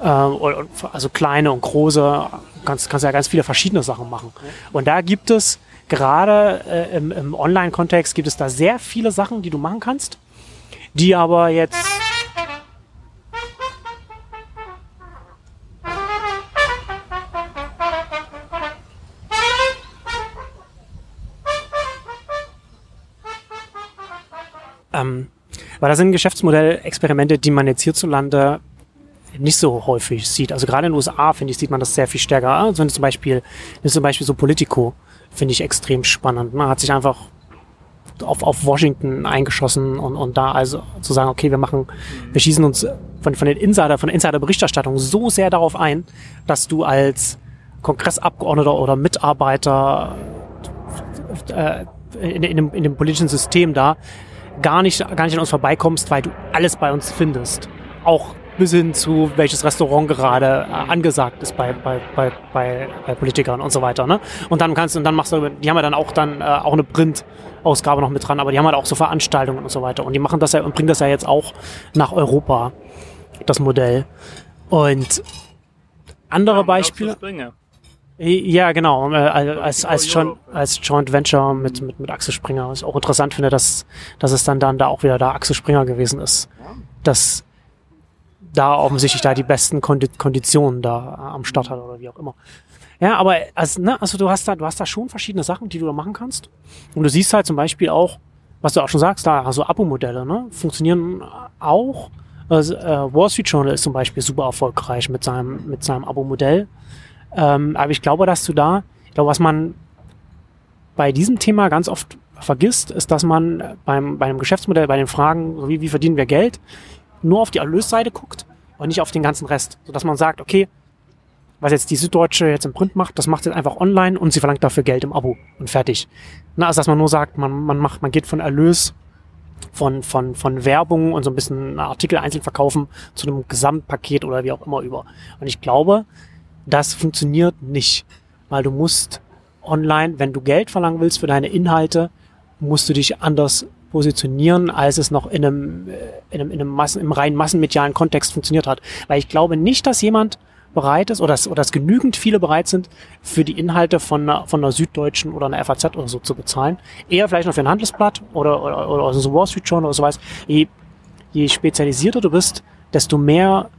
Ähm, also kleine und große, kannst, kannst ja ganz viele verschiedene Sachen machen. Und da gibt es gerade äh, im, im Online-Kontext gibt es da sehr viele Sachen, die du machen kannst, die aber jetzt Ähm, weil das sind Geschäftsmodellexperimente, die man jetzt hierzulande nicht so häufig sieht. Also gerade in den USA, finde ich, sieht man das sehr viel stärker. Also wenn zum Beispiel, zum Beispiel so Politico, finde ich extrem spannend. Man hat sich einfach auf, auf Washington eingeschossen und, und da also zu sagen, okay, wir machen, wir schießen uns von, von den Insider, von der Insider-Berichterstattung so sehr darauf ein, dass du als Kongressabgeordneter oder Mitarbeiter äh, in, in, dem, in dem politischen System da gar nicht, gar nicht an uns vorbeikommst, weil du alles bei uns findest. Auch bis hin zu welches Restaurant gerade äh, angesagt ist bei, bei, bei, bei, bei Politikern und so weiter. Ne? Und dann kannst du, und dann machst du, die haben ja dann auch dann äh, auch eine Print-Ausgabe noch mit dran, aber die haben halt auch so Veranstaltungen und so weiter. Und die machen das ja und bringen das ja jetzt auch nach Europa, das Modell. Und andere Beispiele. Springer. Ja, genau. äh, Als, als, Joint, als Joint Venture mit, mit, mit Axel Springer. Was ich auch interessant finde, dass, dass es dann, dann da auch wieder da Axel Springer gewesen ist. Dass da offensichtlich da die besten Kondi Konditionen da am Start hat oder wie auch immer. Ja, aber also, ne, also du hast da, du hast da schon verschiedene Sachen, die du da machen kannst. Und du siehst halt zum Beispiel auch, was du auch schon sagst, da also Abo-Modelle, ne, funktionieren auch. Also, äh, Wall Street Journal ist zum Beispiel super erfolgreich mit seinem, mit seinem Abo-Modell. Ähm, aber ich glaube, dass du da, ich glaube, was man bei diesem Thema ganz oft vergisst, ist, dass man beim, bei einem Geschäftsmodell, bei den Fragen, wie, wie verdienen wir Geld, nur auf die Erlösseite guckt und nicht auf den ganzen Rest. Sodass man sagt, okay, was jetzt die Süddeutsche jetzt im Print macht, das macht jetzt einfach online und sie verlangt dafür Geld im Abo und fertig. Na, also dass man nur sagt, man, man macht, man geht von Erlös von, von, von Werbung und so ein bisschen Artikel einzeln verkaufen zu einem Gesamtpaket oder wie auch immer über. Und ich glaube, das funktioniert nicht, weil du musst online, wenn du Geld verlangen willst für deine Inhalte, musst du dich anders positionieren, als es noch in einem, äh, in einem, in einem Massen, im rein massenmedialen Kontext funktioniert hat. Weil ich glaube nicht, dass jemand bereit ist oder dass, oder dass genügend viele bereit sind, für die Inhalte von einer, von einer Süddeutschen oder einer FAZ oder so zu bezahlen. Eher vielleicht noch für ein Handelsblatt oder, oder, oder so Wall Street Journal oder sowas. Je, je spezialisierter du bist, desto mehr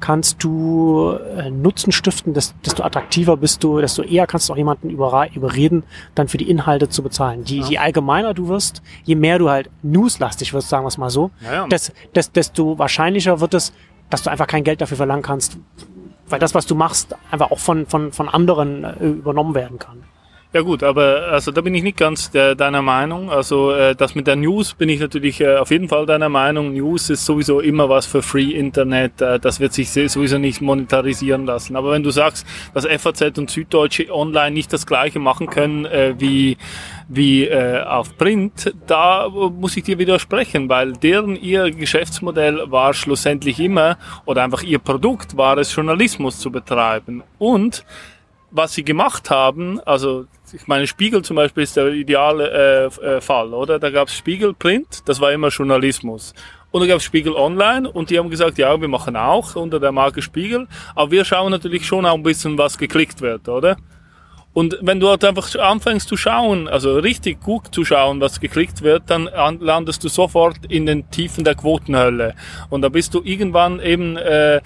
kannst du äh, Nutzen stiften, desto attraktiver bist du, desto eher kannst du auch jemanden überreden, dann für die Inhalte zu bezahlen. Je, ja. je allgemeiner du wirst, je mehr du halt newslastig wirst, sagen wir es mal so, ja, ja. Des, des, desto wahrscheinlicher wird es, dass du einfach kein Geld dafür verlangen kannst, weil das, was du machst, einfach auch von, von, von anderen äh, übernommen werden kann. Ja gut, aber also da bin ich nicht ganz der, deiner Meinung. Also äh, das mit der News bin ich natürlich äh, auf jeden Fall deiner Meinung. News ist sowieso immer was für Free Internet. Äh, das wird sich sowieso nicht monetarisieren lassen. Aber wenn du sagst, dass FAZ und Süddeutsche online nicht das gleiche machen können äh, wie wie äh, auf Print, da muss ich dir widersprechen, weil deren ihr Geschäftsmodell war schlussendlich immer oder einfach ihr Produkt war es Journalismus zu betreiben und was sie gemacht haben, also ich meine, Spiegel zum Beispiel ist der ideale äh, äh, Fall, oder? Da gab es Spiegel Print, das war immer Journalismus. Und dann gab es Spiegel Online und die haben gesagt, ja, wir machen auch unter der Marke Spiegel, aber wir schauen natürlich schon auch ein bisschen, was geklickt wird, oder? Und wenn du halt einfach anfängst zu schauen, also richtig gut zu schauen, was geklickt wird, dann landest du sofort in den Tiefen der Quotenhölle. Und da bist du irgendwann eben, äh, äh,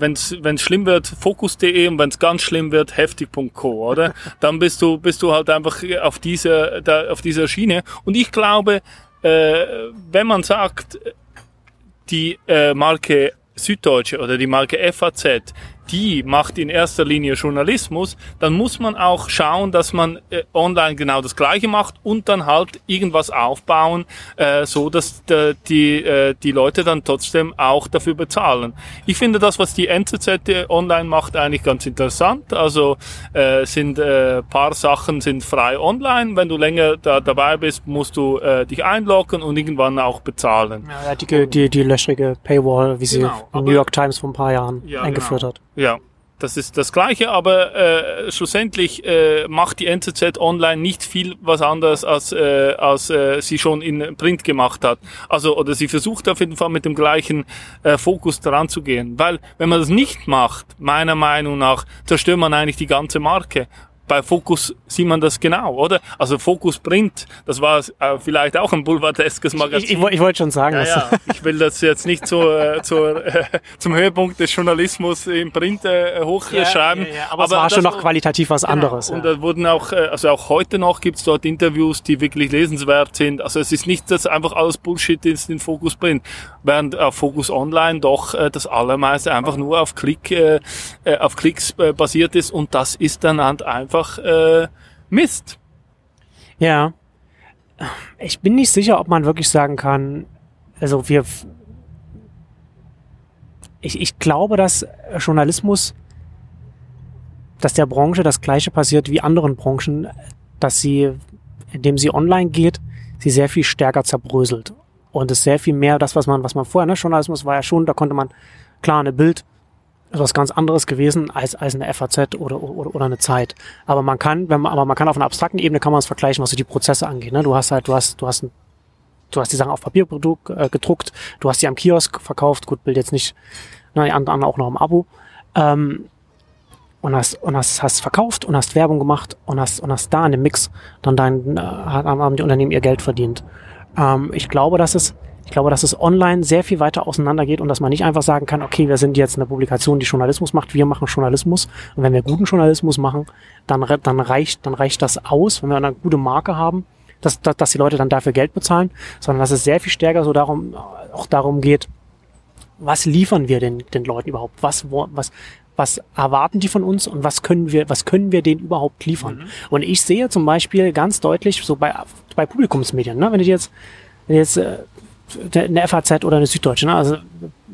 wenn es schlimm wird, Fokus.de und wenn es ganz schlimm wird, heftig.co, oder? <laughs> Dann bist du, bist du halt einfach auf dieser, da, auf dieser Schiene. Und ich glaube, äh, wenn man sagt, die äh, Marke Süddeutsche oder die Marke FAZ, die macht in erster Linie Journalismus, dann muss man auch schauen, dass man äh, online genau das Gleiche macht und dann halt irgendwas aufbauen, äh, so dass äh, die, äh, die Leute dann trotzdem auch dafür bezahlen. Ich finde das, was die NZZ online macht, eigentlich ganz interessant. Also äh, sind äh, paar Sachen sind frei online. Wenn du länger da dabei bist, musst du äh, dich einloggen und irgendwann auch bezahlen. Ja, die, die, die löchrige Paywall, wie sie genau, New York Times vor ein paar Jahren ja, eingeführt genau. hat. Ja, das ist das Gleiche, aber äh, schlussendlich äh, macht die NZZ Online nicht viel was anderes, als, äh, als äh, sie schon in Print gemacht hat. Also, oder sie versucht auf jeden Fall mit dem gleichen äh, Fokus daran zu gehen. Weil, wenn man das nicht macht, meiner Meinung nach, zerstört man eigentlich die ganze Marke bei Fokus sieht man das genau, oder? Also Fokus Print, das war äh, vielleicht auch ein boulevardeskes Magazin. Ich, ich, ich wollte schon sagen. Ja, ja. <laughs> Ich will das jetzt nicht so, äh, zur, äh, zum Höhepunkt des Journalismus im Print äh, hochschreiben. Ja, aber, aber es war schon noch qualitativ was genau. anderes. Und da wurden auch, äh, also auch heute noch gibt's dort Interviews, die wirklich lesenswert sind. Also es ist nicht, dass einfach alles Bullshit ist in Fokus Print, während auf Fokus Online doch äh, das allermeiste einfach nur auf Klick, auf Klicks basiert ist und das ist dann halt einfach einfach äh, Mist. Ja. Ich bin nicht sicher, ob man wirklich sagen kann, also wir. Ich, ich glaube, dass Journalismus, dass der Branche das gleiche passiert wie anderen Branchen, dass sie, indem sie online geht, sie sehr viel stärker zerbröselt. Und es sehr viel mehr das, was man, was man vorher, ne, Journalismus war ja schon, da konnte man klar eine Bild, was ganz anderes gewesen als, als eine FAZ oder, oder, oder eine Zeit. Aber man kann, wenn man, aber man kann auf einer abstrakten Ebene kann man es vergleichen, was so die Prozesse angeht. Ne? Du hast halt, du hast, du hast, ein, du hast die Sachen auf Papier äh, gedruckt, du hast die am Kiosk verkauft, gut, Bild jetzt nicht, ne, die anderen auch noch im Abo. Ähm, und hast, und hast, hast verkauft und hast Werbung gemacht und hast, und hast da in dem Mix dann dein, äh, haben die Unternehmen ihr Geld verdient. Ähm, ich glaube, dass es, ich glaube, dass es online sehr viel weiter auseinander geht und dass man nicht einfach sagen kann, okay, wir sind jetzt eine Publikation, die Journalismus macht, wir machen Journalismus und wenn wir guten Journalismus machen, dann, dann reicht, dann reicht das aus, wenn wir eine gute Marke haben, dass, dass, dass die Leute dann dafür Geld bezahlen, sondern dass es sehr viel stärker so darum, auch darum geht, was liefern wir den, den Leuten überhaupt? Was, was, was erwarten die von uns und was können wir, was können wir denen überhaupt liefern? Mhm. Und ich sehe zum Beispiel ganz deutlich, so bei, bei Publikumsmedien, ne? wenn du jetzt, wenn du jetzt äh, eine FAZ oder eine Süddeutsche, ne? also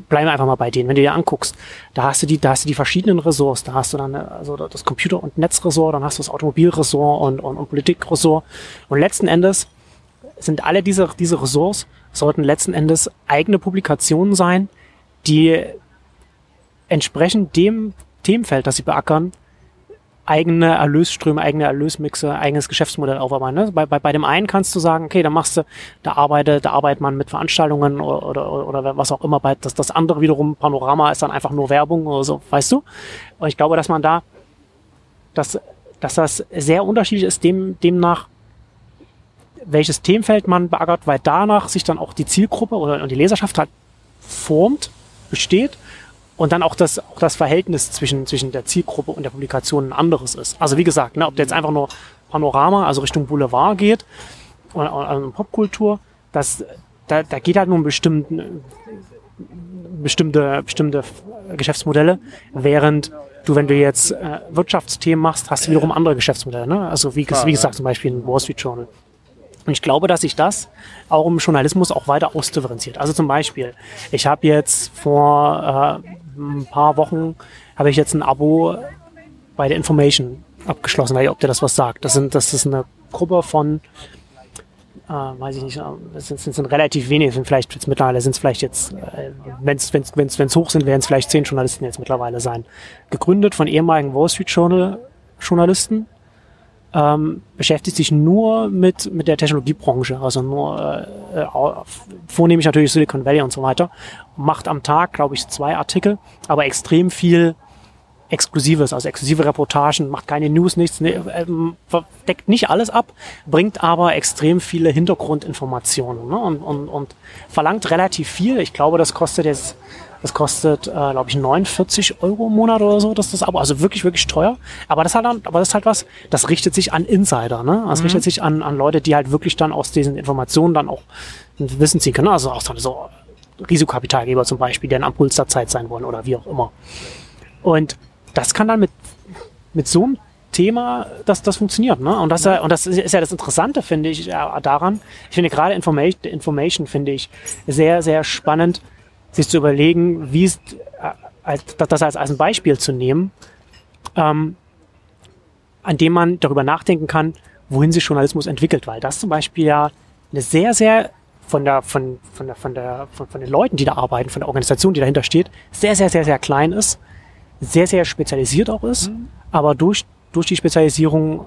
bleiben wir einfach mal bei denen. Wenn du dir anguckst, da hast du die, da hast du die verschiedenen Ressorts, da hast du dann also das Computer- und Netzressort, dann hast du das Automobilressort und, und, und Politikressort. Und letzten Endes sind alle diese, diese Ressorts sollten letzten Endes eigene Publikationen sein, die entsprechend dem Themenfeld, das sie beackern, eigene Erlösströme, eigene Erlösmixe, eigenes Geschäftsmodell aufarbeiten. Ne? Bei, bei, bei dem einen kannst du sagen, okay, da machst du, da arbeitet, da arbeitet man mit Veranstaltungen oder, oder, oder was auch immer. Bei, das, das andere wiederum, Panorama, ist dann einfach nur Werbung oder so, weißt du? Und ich glaube, dass man da, dass, dass das sehr unterschiedlich ist, dem, demnach, welches Themenfeld man beackert, weil danach sich dann auch die Zielgruppe oder die Leserschaft halt formt, besteht und dann auch das, auch das Verhältnis zwischen, zwischen der Zielgruppe und der Publikation ein anderes ist. Also wie gesagt, ne, ob der jetzt einfach nur Panorama, also Richtung Boulevard geht oder, oder Popkultur, das, da, da geht halt nur um bestimmten, bestimmte, bestimmte Geschäftsmodelle, während du, wenn du jetzt äh, Wirtschaftsthemen machst, hast du wiederum andere Geschäftsmodelle. Ne? Also wie, wie gesagt, zum Beispiel ein Wall Street Journal. Und ich glaube, dass sich das auch im Journalismus auch weiter ausdifferenziert. Also zum Beispiel, ich habe jetzt vor äh, ein paar Wochen habe ich jetzt ein Abo bei der Information abgeschlossen, weil ob der das was sagt. Das sind, das ist eine Gruppe von, äh, weiß ich nicht, äh, es sind, sind, sind relativ wenige, sind vielleicht jetzt mittlerweile sind es vielleicht jetzt, äh, wenn es hoch sind, werden es vielleicht zehn Journalisten jetzt mittlerweile sein. Gegründet von ehemaligen Wall Street Journal Journalisten, ähm, beschäftigt sich nur mit, mit der Technologiebranche, also nur äh, vornehmlich natürlich Silicon Valley und so weiter. Macht am Tag, glaube ich, zwei Artikel, aber extrem viel Exklusives, also exklusive Reportagen, macht keine News, nichts, ne, ähm, deckt nicht alles ab, bringt aber extrem viele Hintergrundinformationen ne, und, und, und verlangt relativ viel. Ich glaube, das kostet jetzt das kostet, äh, glaube ich, 49 Euro im Monat oder so. Das ist das Abo. Also wirklich, wirklich teuer. Aber das, hat dann, aber das ist halt was, das richtet sich an Insider. Ne? Das mhm. richtet sich an, an Leute, die halt wirklich dann aus diesen Informationen dann auch Wissen ziehen können. Also auch so Risikokapitalgeber zum Beispiel, die dann am Puls der Zeit sein wollen oder wie auch immer. Und das kann dann mit, mit so einem Thema, dass das funktioniert. Ne? Und, das, und das ist ja das Interessante, finde ich, daran. Ich finde gerade Information, Information finde ich sehr, sehr spannend, sich zu überlegen, wie es, äh, das als, als ein Beispiel zu nehmen, ähm, an dem man darüber nachdenken kann, wohin sich Journalismus entwickelt, weil das zum Beispiel ja eine sehr, sehr von der, von, von der, von der, von, von den Leuten, die da arbeiten, von der Organisation, die dahinter steht, sehr, sehr, sehr, sehr klein ist, sehr, sehr spezialisiert auch ist, mhm. aber durch, durch die Spezialisierung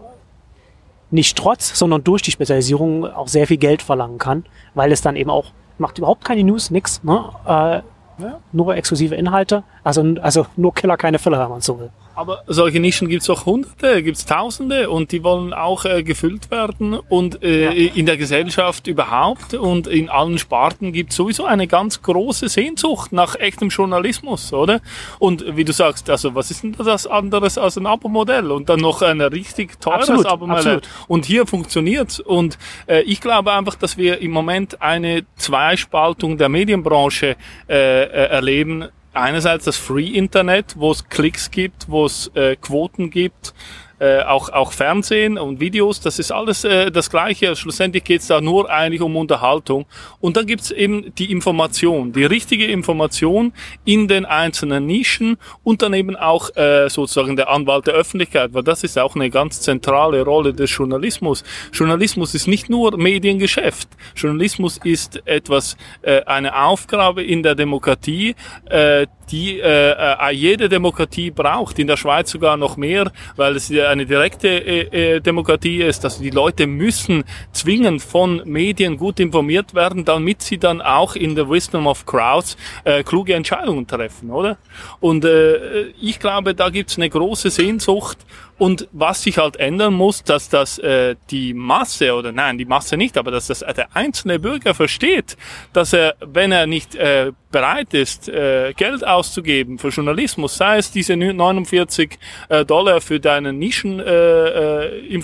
nicht trotz, sondern durch die Spezialisierung auch sehr viel Geld verlangen kann, weil es dann eben auch macht überhaupt keine News, nix, ne? Äh, ja. Nur exklusive Inhalte, also, also nur Killer, keine Filler, wenn man so will. Aber solche Nischen gibt's auch hunderte, gibt's tausende und die wollen auch äh, gefüllt werden und äh, ja. in der Gesellschaft überhaupt und in allen Sparten gibt's sowieso eine ganz große Sehnsucht nach echtem Journalismus, oder? Und wie du sagst, also was ist denn das anderes als ein Abo-Modell und dann noch ein richtig teures Abo-Modell und hier funktioniert's und äh, ich glaube einfach, dass wir im Moment eine Zweispaltung der Medienbranche äh, äh erleben einerseits das Free Internet, wo es Klicks gibt, wo es äh, Quoten gibt, äh, auch, auch Fernsehen und Videos, das ist alles äh, das Gleiche. Schlussendlich geht es da nur eigentlich um Unterhaltung. Und dann gibt's eben die Information, die richtige Information in den einzelnen Nischen und dann eben auch äh, sozusagen der Anwalt der Öffentlichkeit, weil das ist auch eine ganz zentrale Rolle des Journalismus. Journalismus ist nicht nur Mediengeschäft. Journalismus ist etwas, äh, eine Aufgabe in der Demokratie, äh, die äh, äh, jede Demokratie braucht, in der Schweiz sogar noch mehr, weil es eine direkte äh, äh, Demokratie ist, dass die Leute müssen zwingend von Medien gut informiert werden, damit sie dann auch in der Wisdom of Crowds äh, kluge Entscheidungen treffen, oder? Und äh, ich glaube, da gibt es eine große Sehnsucht und was sich halt ändern muss, dass das äh, die Masse oder nein, die Masse nicht, aber dass das äh, der einzelne Bürger versteht, dass er, wenn er nicht äh, bereit ist, äh, Geld auszugeben für Journalismus, sei es diese 49 äh, Dollar für deinen Nischen äh, äh,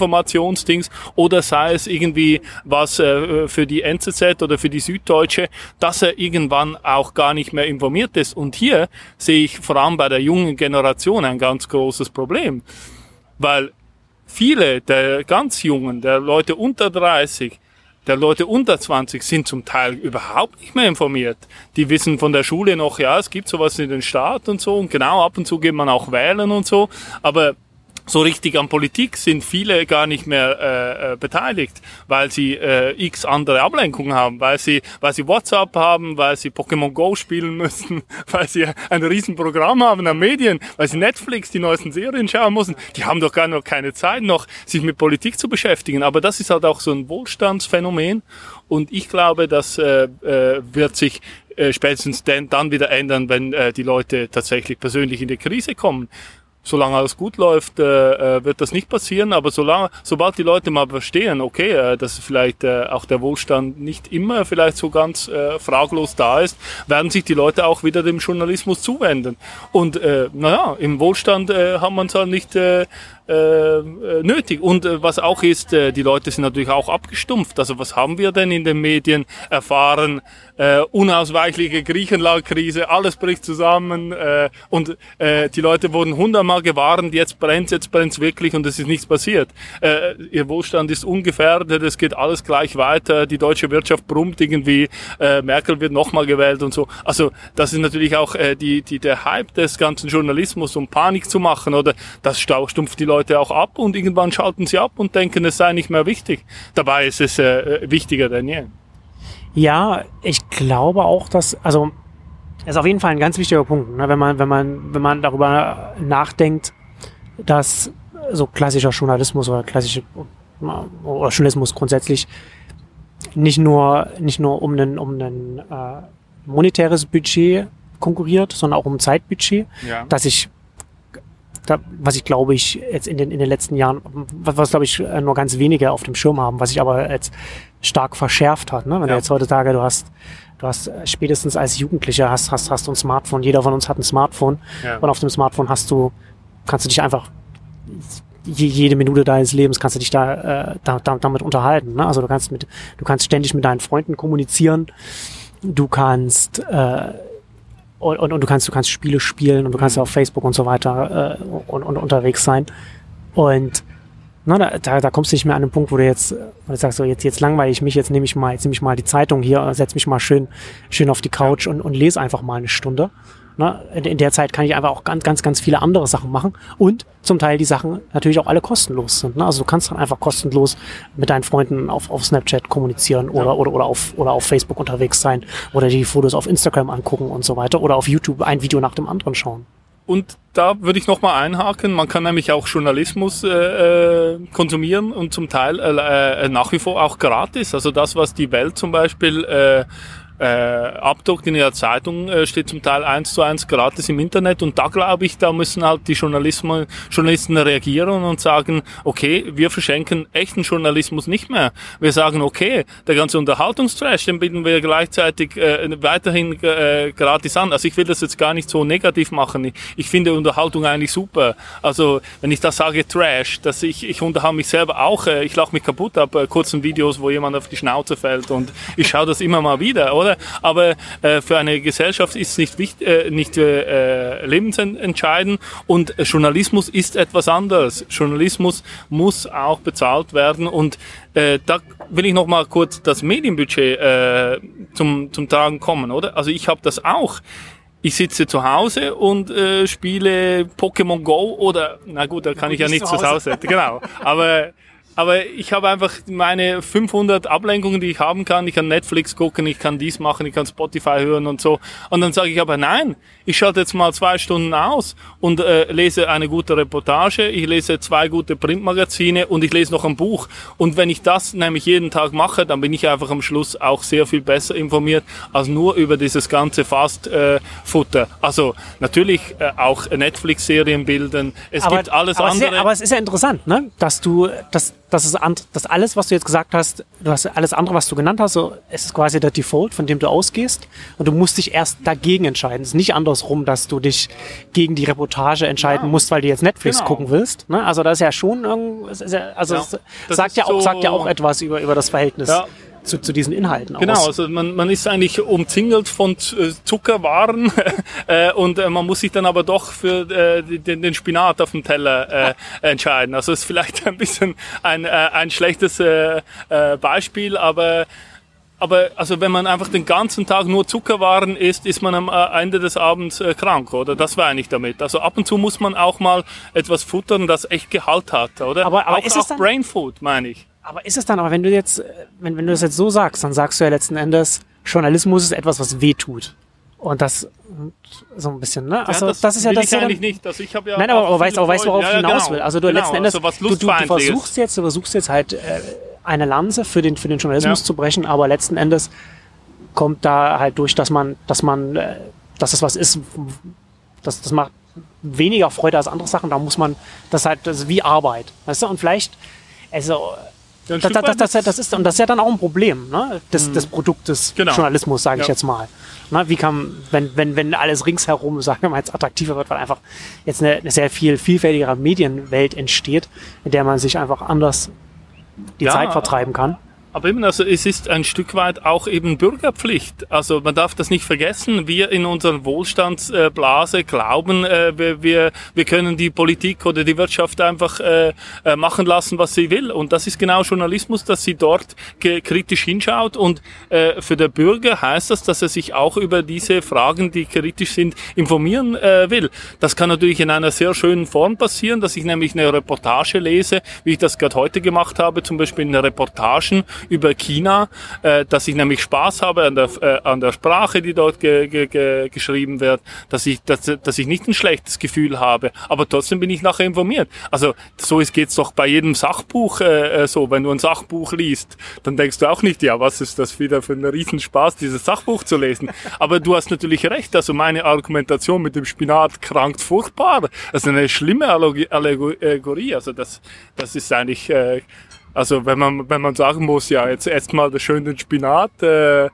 oder sei es irgendwie was äh, für die NZZ oder für die Süddeutsche, dass er irgendwann auch gar nicht mehr informiert ist. Und hier sehe ich vor allem bei der jungen Generation ein ganz großes Problem weil viele der ganz Jungen, der Leute unter 30, der Leute unter 20 sind zum Teil überhaupt nicht mehr informiert. Die wissen von der Schule noch, ja, es gibt sowas in den Staat und so und genau, ab und zu geht man auch wählen und so, aber so richtig an Politik sind viele gar nicht mehr äh, äh, beteiligt, weil sie äh, x andere Ablenkungen haben, weil sie, weil sie WhatsApp haben, weil sie Pokémon Go spielen müssen, <laughs> weil sie ein Riesenprogramm haben an Medien, weil sie Netflix die neuesten Serien schauen müssen. Die haben doch gar noch keine Zeit noch, sich mit Politik zu beschäftigen. Aber das ist halt auch so ein Wohlstandsphänomen. Und ich glaube, das äh, äh, wird sich äh, spätestens dann, wieder ändern, wenn äh, die Leute tatsächlich persönlich in die Krise kommen solange alles gut läuft, äh, äh, wird das nicht passieren. Aber solange, sobald die Leute mal verstehen, okay, äh, dass vielleicht äh, auch der Wohlstand nicht immer vielleicht so ganz äh, fraglos da ist, werden sich die Leute auch wieder dem Journalismus zuwenden. Und äh, naja, im Wohlstand äh, haben man es halt nicht äh, äh, nötig. Und äh, was auch ist, äh, die Leute sind natürlich auch abgestumpft. Also was haben wir denn in den Medien erfahren? Äh, unausweichliche Griechenland-Krise, alles bricht zusammen äh, und äh, die Leute wurden hundertmal gewarnt, jetzt brennt jetzt brennt's wirklich und es ist nichts passiert. Äh, ihr Wohlstand ist ungefährdet, es geht alles gleich weiter, die deutsche Wirtschaft brummt irgendwie, äh, Merkel wird nochmal gewählt und so. Also das ist natürlich auch äh, die, die, der Hype des ganzen Journalismus, um Panik zu machen oder das stumpft die Leute auch ab und irgendwann schalten sie ab und denken, es sei nicht mehr wichtig. Dabei ist es äh, wichtiger denn je. Ja, ich glaube auch, dass, also, ist auf jeden Fall ein ganz wichtiger Punkt, ne? wenn man, wenn man, wenn man darüber nachdenkt, dass so klassischer Journalismus oder klassische oder Journalismus grundsätzlich nicht nur nicht nur um ein um ein äh, monetäres Budget konkurriert, sondern auch um Zeitbudget, ja. dass ich was ich glaube ich jetzt in den in den letzten Jahren, was, was glaube ich nur ganz wenige auf dem Schirm haben, was ich aber jetzt stark verschärft hat. Ne? Wenn ja. du jetzt heutzutage, du hast, du hast äh, spätestens als Jugendlicher hast, hast, hast du ein Smartphone, jeder von uns hat ein Smartphone ja. und auf dem Smartphone hast du, kannst du dich einfach jede Minute deines Lebens kannst du dich da, äh, da, da damit unterhalten. Ne? Also du kannst mit, du kannst ständig mit deinen Freunden kommunizieren, du kannst äh, und, und, und du kannst, du kannst Spiele spielen und du kannst mhm. auf Facebook und so weiter äh, und, und unterwegs sein. Und na, da, da, da kommst du nicht mehr an den Punkt, wo du jetzt, wo du sagst, so jetzt, jetzt langweile ich mich, jetzt nehme ich mal, jetzt nehme ich mal die Zeitung hier, setz mich mal schön, schön auf die Couch und, und lese einfach mal eine Stunde. Na, in, in der Zeit kann ich einfach auch ganz, ganz, ganz viele andere Sachen machen und zum Teil die Sachen natürlich auch alle kostenlos sind. Ne? Also du kannst dann einfach kostenlos mit deinen Freunden auf, auf Snapchat kommunizieren oder, ja. oder, oder, auf, oder auf Facebook unterwegs sein oder die Fotos auf Instagram angucken und so weiter oder auf YouTube ein Video nach dem anderen schauen. Und da würde ich nochmal einhaken, man kann nämlich auch Journalismus äh, äh, konsumieren und zum Teil äh, äh, nach wie vor auch gratis. Also das, was die Welt zum Beispiel äh, äh, abdruckt in ihrer Zeitung, äh, steht zum Teil eins zu eins gratis im Internet. Und da glaube ich, da müssen halt die Journalisten, Journalisten reagieren und sagen, okay, wir verschenken echten Journalismus nicht mehr. Wir sagen, okay, der ganze Unterhaltungstrash, den bieten wir gleichzeitig äh, weiterhin äh, gratis an. Also ich will das jetzt gar nicht so negativ machen. Ich, ich finde Unterhaltung eigentlich super. Also wenn ich da sage Trash, dass ich, ich unterhalte mich selber auch, äh, ich lache mich kaputt ab äh, kurzen Videos, wo jemand auf die Schnauze fällt und ich schaue das immer mal wieder, oder? Aber äh, für eine Gesellschaft ist es nicht, wichtig, äh, nicht äh, lebensentscheidend und Journalismus ist etwas anderes. Journalismus muss auch bezahlt werden und äh, da will ich noch mal kurz das Medienbudget äh, zum, zum Tragen kommen, oder? Also ich habe das auch ich sitze zu Hause und äh, spiele Pokémon Go oder na gut, da kann ja, ich ja nicht zu Hause. Hause. Genau, aber aber ich habe einfach meine 500 Ablenkungen, die ich haben kann. Ich kann Netflix gucken, ich kann dies machen, ich kann Spotify hören und so. Und dann sage ich aber nein, ich schalte jetzt mal zwei Stunden aus und äh, lese eine gute Reportage, ich lese zwei gute Printmagazine und ich lese noch ein Buch. Und wenn ich das nämlich jeden Tag mache, dann bin ich einfach am Schluss auch sehr viel besser informiert als nur über dieses ganze Fast-Futter. Äh, also natürlich äh, auch Netflix-Serien bilden. Es aber, gibt alles aber andere. Es ja, aber es ist ja interessant, ne? dass du, dass das ist das alles, was du jetzt gesagt hast, du hast alles andere, was du genannt hast, so, es ist quasi der Default, von dem du ausgehst und du musst dich erst dagegen entscheiden. Es ist nicht andersrum, dass du dich gegen die Reportage entscheiden ja. musst, weil du jetzt Netflix genau. gucken willst. Ne? Also das ist ja schon, ja, also ja, sagt ja auch, so sagt ja auch etwas über, über das Verhältnis. Ja zu, zu diesen Inhalten genau, aus. also man, man ist eigentlich umzingelt von äh, Zuckerwaren <laughs> äh, und äh, man muss sich dann aber doch für äh, den, den Spinat auf dem Teller äh, <laughs> entscheiden. Also ist vielleicht ein bisschen ein, äh, ein schlechtes äh, äh, Beispiel, aber aber also wenn man einfach den ganzen Tag nur Zuckerwaren isst, ist man am äh, Ende des Abends äh, krank, oder? Das war eigentlich damit. Also ab und zu muss man auch mal etwas futtern, das echt Gehalt hat, oder? Aber, aber auch, ist es dann, Brain Food, meine ich. Aber ist es dann, aber wenn du jetzt, äh, wenn, wenn du das jetzt so sagst, dann sagst du ja letzten Endes, Journalismus ist etwas, was weh tut. Und das so ein bisschen, ne? Also ja, das, das ist ja das. Ich ja eigentlich nicht. Also ich habe ja Nein, aber, aber weißt du, weißt, worauf ja, ich hinaus genau, will. Also du genau, letzten Endes, also du, du, du versuchst jetzt, du versuchst jetzt halt äh, eine Lanze für den für den Journalismus ja. zu brechen, aber letzten Endes kommt da halt durch, dass man, dass man, äh, dass das was ist, das, das macht weniger Freude als andere Sachen. Da muss man, das halt, das ist wie Arbeit, weißt du? Und vielleicht, also ja, das, das, das, das, ist und das ist ja dann auch ein Problem ne? des, mhm. des Produktes genau. Journalismus, sage ich ja. jetzt mal. Na, wie kann, wenn, wenn, wenn alles ringsherum, <laughs> sagen wir mal, jetzt attraktiver wird, weil einfach jetzt eine, eine sehr viel vielfältigere Medienwelt entsteht, in der man sich einfach anders die ja, Zeit vertreiben kann. Aber eben, also es ist ein Stück weit auch eben Bürgerpflicht. Also man darf das nicht vergessen. Wir in unserer Wohlstandsblase glauben, äh, wir, wir, wir können die Politik oder die Wirtschaft einfach äh, äh, machen lassen, was sie will. Und das ist genau Journalismus, dass sie dort kritisch hinschaut. Und für der Bürger heißt das, dass er sich auch über diese Fragen, die kritisch sind, informieren will. Das kann natürlich in einer sehr schönen Form passieren, dass ich nämlich eine Reportage lese, wie ich das gerade heute gemacht habe, zum Beispiel in Reportagen über China, äh, dass ich nämlich Spaß habe an der, äh, an der Sprache, die dort ge, ge, ge, geschrieben wird, dass ich, dass, dass ich nicht ein schlechtes Gefühl habe, aber trotzdem bin ich nachher informiert. Also so ist geht's doch bei jedem Sachbuch äh, äh, so. Wenn du ein Sachbuch liest, dann denkst du auch nicht, ja, was ist das wieder für ein Riesenspaß, dieses Sachbuch zu lesen. Aber du hast natürlich recht. Also meine Argumentation mit dem Spinat krankt furchtbar. Das ist eine schlimme Allegorie. Also das, das ist eigentlich äh, also wenn man, wenn man sagen muss, ja, jetzt esst mal schön den Spinat, äh,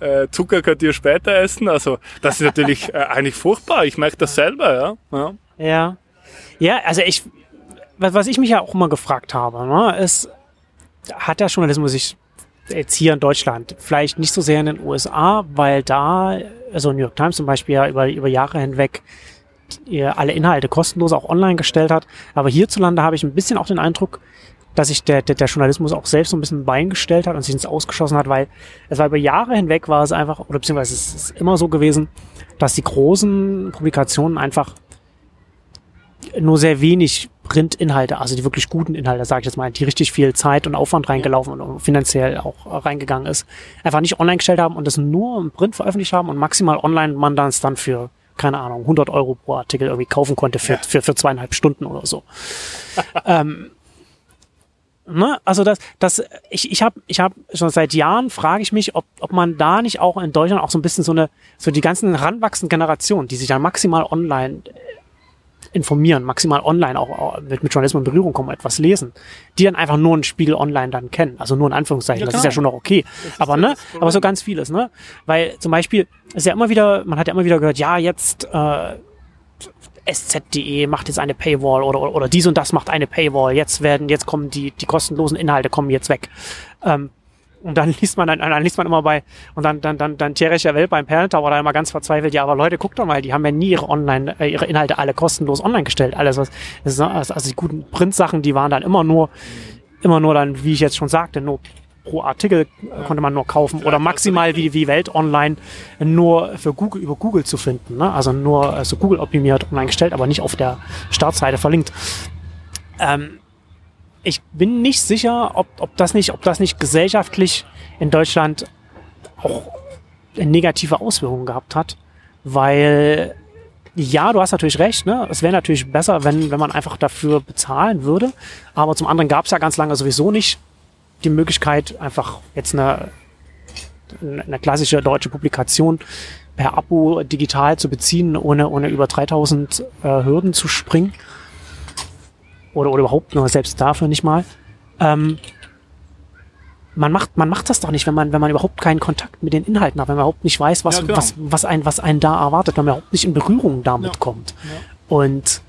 äh, Zucker könnt ihr später essen. Also das ist natürlich <laughs> äh, eigentlich furchtbar. Ich merke das selber, ja. ja. Ja, ja also ich, was ich mich ja auch immer gefragt habe, ne, ist, hat der Journalismus sich jetzt hier in Deutschland, vielleicht nicht so sehr in den USA, weil da, also New York Times zum Beispiel ja über, über Jahre hinweg alle Inhalte kostenlos auch online gestellt hat. Aber hierzulande habe ich ein bisschen auch den Eindruck, dass sich der, der, der Journalismus auch selbst so ein bisschen Bein gestellt hat und sich ins Ausgeschossen hat, weil es war über Jahre hinweg war es einfach, oder beziehungsweise es ist immer so gewesen, dass die großen Publikationen einfach nur sehr wenig Printinhalte, also die wirklich guten Inhalte, sage ich jetzt mal, die richtig viel Zeit und Aufwand reingelaufen und finanziell auch reingegangen ist, einfach nicht online gestellt haben und das nur im Print veröffentlicht haben und maximal online man das dann für keine Ahnung, 100 Euro pro Artikel irgendwie kaufen konnte für, ja. für, für zweieinhalb Stunden oder so. <laughs> ähm, Ne? Also das, das, ich, ich habe, ich habe schon seit Jahren frage ich mich, ob, ob man da nicht auch in Deutschland auch so ein bisschen so eine, so die ganzen heranwachsenden Generationen, die sich dann maximal online äh, informieren, maximal online auch, auch mit, mit Journalismus in Berührung kommen, etwas lesen, die dann einfach nur ein Spiegel online dann kennen. Also nur in Anführungszeichen. Ja, das ist ja schon noch okay. Aber ne, aber so ganz vieles, ne? Weil zum Beispiel ist ja immer wieder, man hat ja immer wieder gehört, ja, jetzt äh, sz.de macht jetzt eine Paywall oder, oder, oder dies und das macht eine Paywall. Jetzt werden, jetzt kommen die, die kostenlosen Inhalte kommen jetzt weg. Ähm, und dann <laughs> liest man dann, dann liest man immer bei, und dann, dann, dann, dann Thierry Welt beim Parent Tower da immer ganz verzweifelt, ja, aber Leute, guckt doch mal, die haben ja nie ihre online, äh, ihre Inhalte alle kostenlos online gestellt. Alles was, ist, also die guten Print-Sachen, die waren dann immer nur, immer nur dann, wie ich jetzt schon sagte, nur pro Artikel ja. konnte man nur kaufen oder maximal wie, wie Welt Online nur für Google über Google zu finden. Ne? Also nur also Google optimiert online gestellt, aber nicht auf der Startseite verlinkt. Ähm, ich bin nicht sicher, ob, ob, das nicht, ob das nicht gesellschaftlich in Deutschland auch negative Auswirkungen gehabt hat, weil ja, du hast natürlich recht, ne? Es wäre natürlich besser, wenn, wenn man einfach dafür bezahlen würde. Aber zum anderen gab es ja ganz lange sowieso nicht die Möglichkeit, einfach jetzt eine, eine klassische deutsche Publikation per Abo digital zu beziehen, ohne, ohne über 3000 äh, Hürden zu springen. Oder, oder überhaupt nur selbst dafür nicht mal. Ähm, man macht, man macht das doch nicht, wenn man, wenn man überhaupt keinen Kontakt mit den Inhalten hat, wenn man überhaupt nicht weiß, was, ja, genau. was, was, ein, was einen da erwartet, wenn man überhaupt nicht in Berührung damit ja. kommt. Ja. Und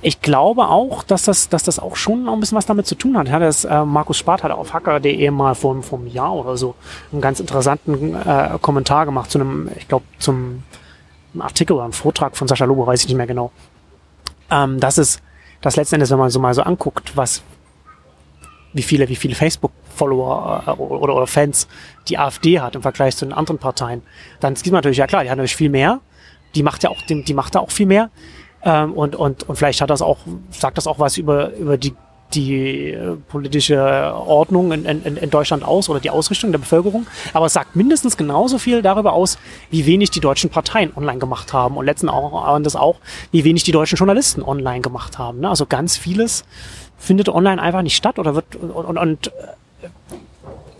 ich glaube auch, dass das, dass das auch schon noch ein bisschen was damit zu tun hat. Ja, das, äh, Markus Spart hat auf hacker.de mal vor, vor einem Jahr oder so einen ganz interessanten äh, Kommentar gemacht zu einem, ich glaube, zum Artikel oder einem Vortrag von Sascha Lobo, weiß ich nicht mehr genau. Ähm, das ist das letzten Endes, wenn man so mal so anguckt, was wie viele, wie viele Facebook-Follower äh, oder, oder Fans die AfD hat im Vergleich zu den anderen Parteien, dann sieht man natürlich, ja klar, die hat natürlich viel mehr. Die macht ja auch, die, die macht da auch viel mehr. Ähm, und, und, und vielleicht hat das auch, sagt das auch was über, über die, die äh, politische Ordnung in, in, in Deutschland aus oder die Ausrichtung der Bevölkerung. Aber es sagt mindestens genauso viel darüber aus, wie wenig die deutschen Parteien online gemacht haben und letzten Endes auch, wie wenig die deutschen Journalisten online gemacht haben. Ne? Also ganz vieles findet online einfach nicht statt oder wird und, und, und äh,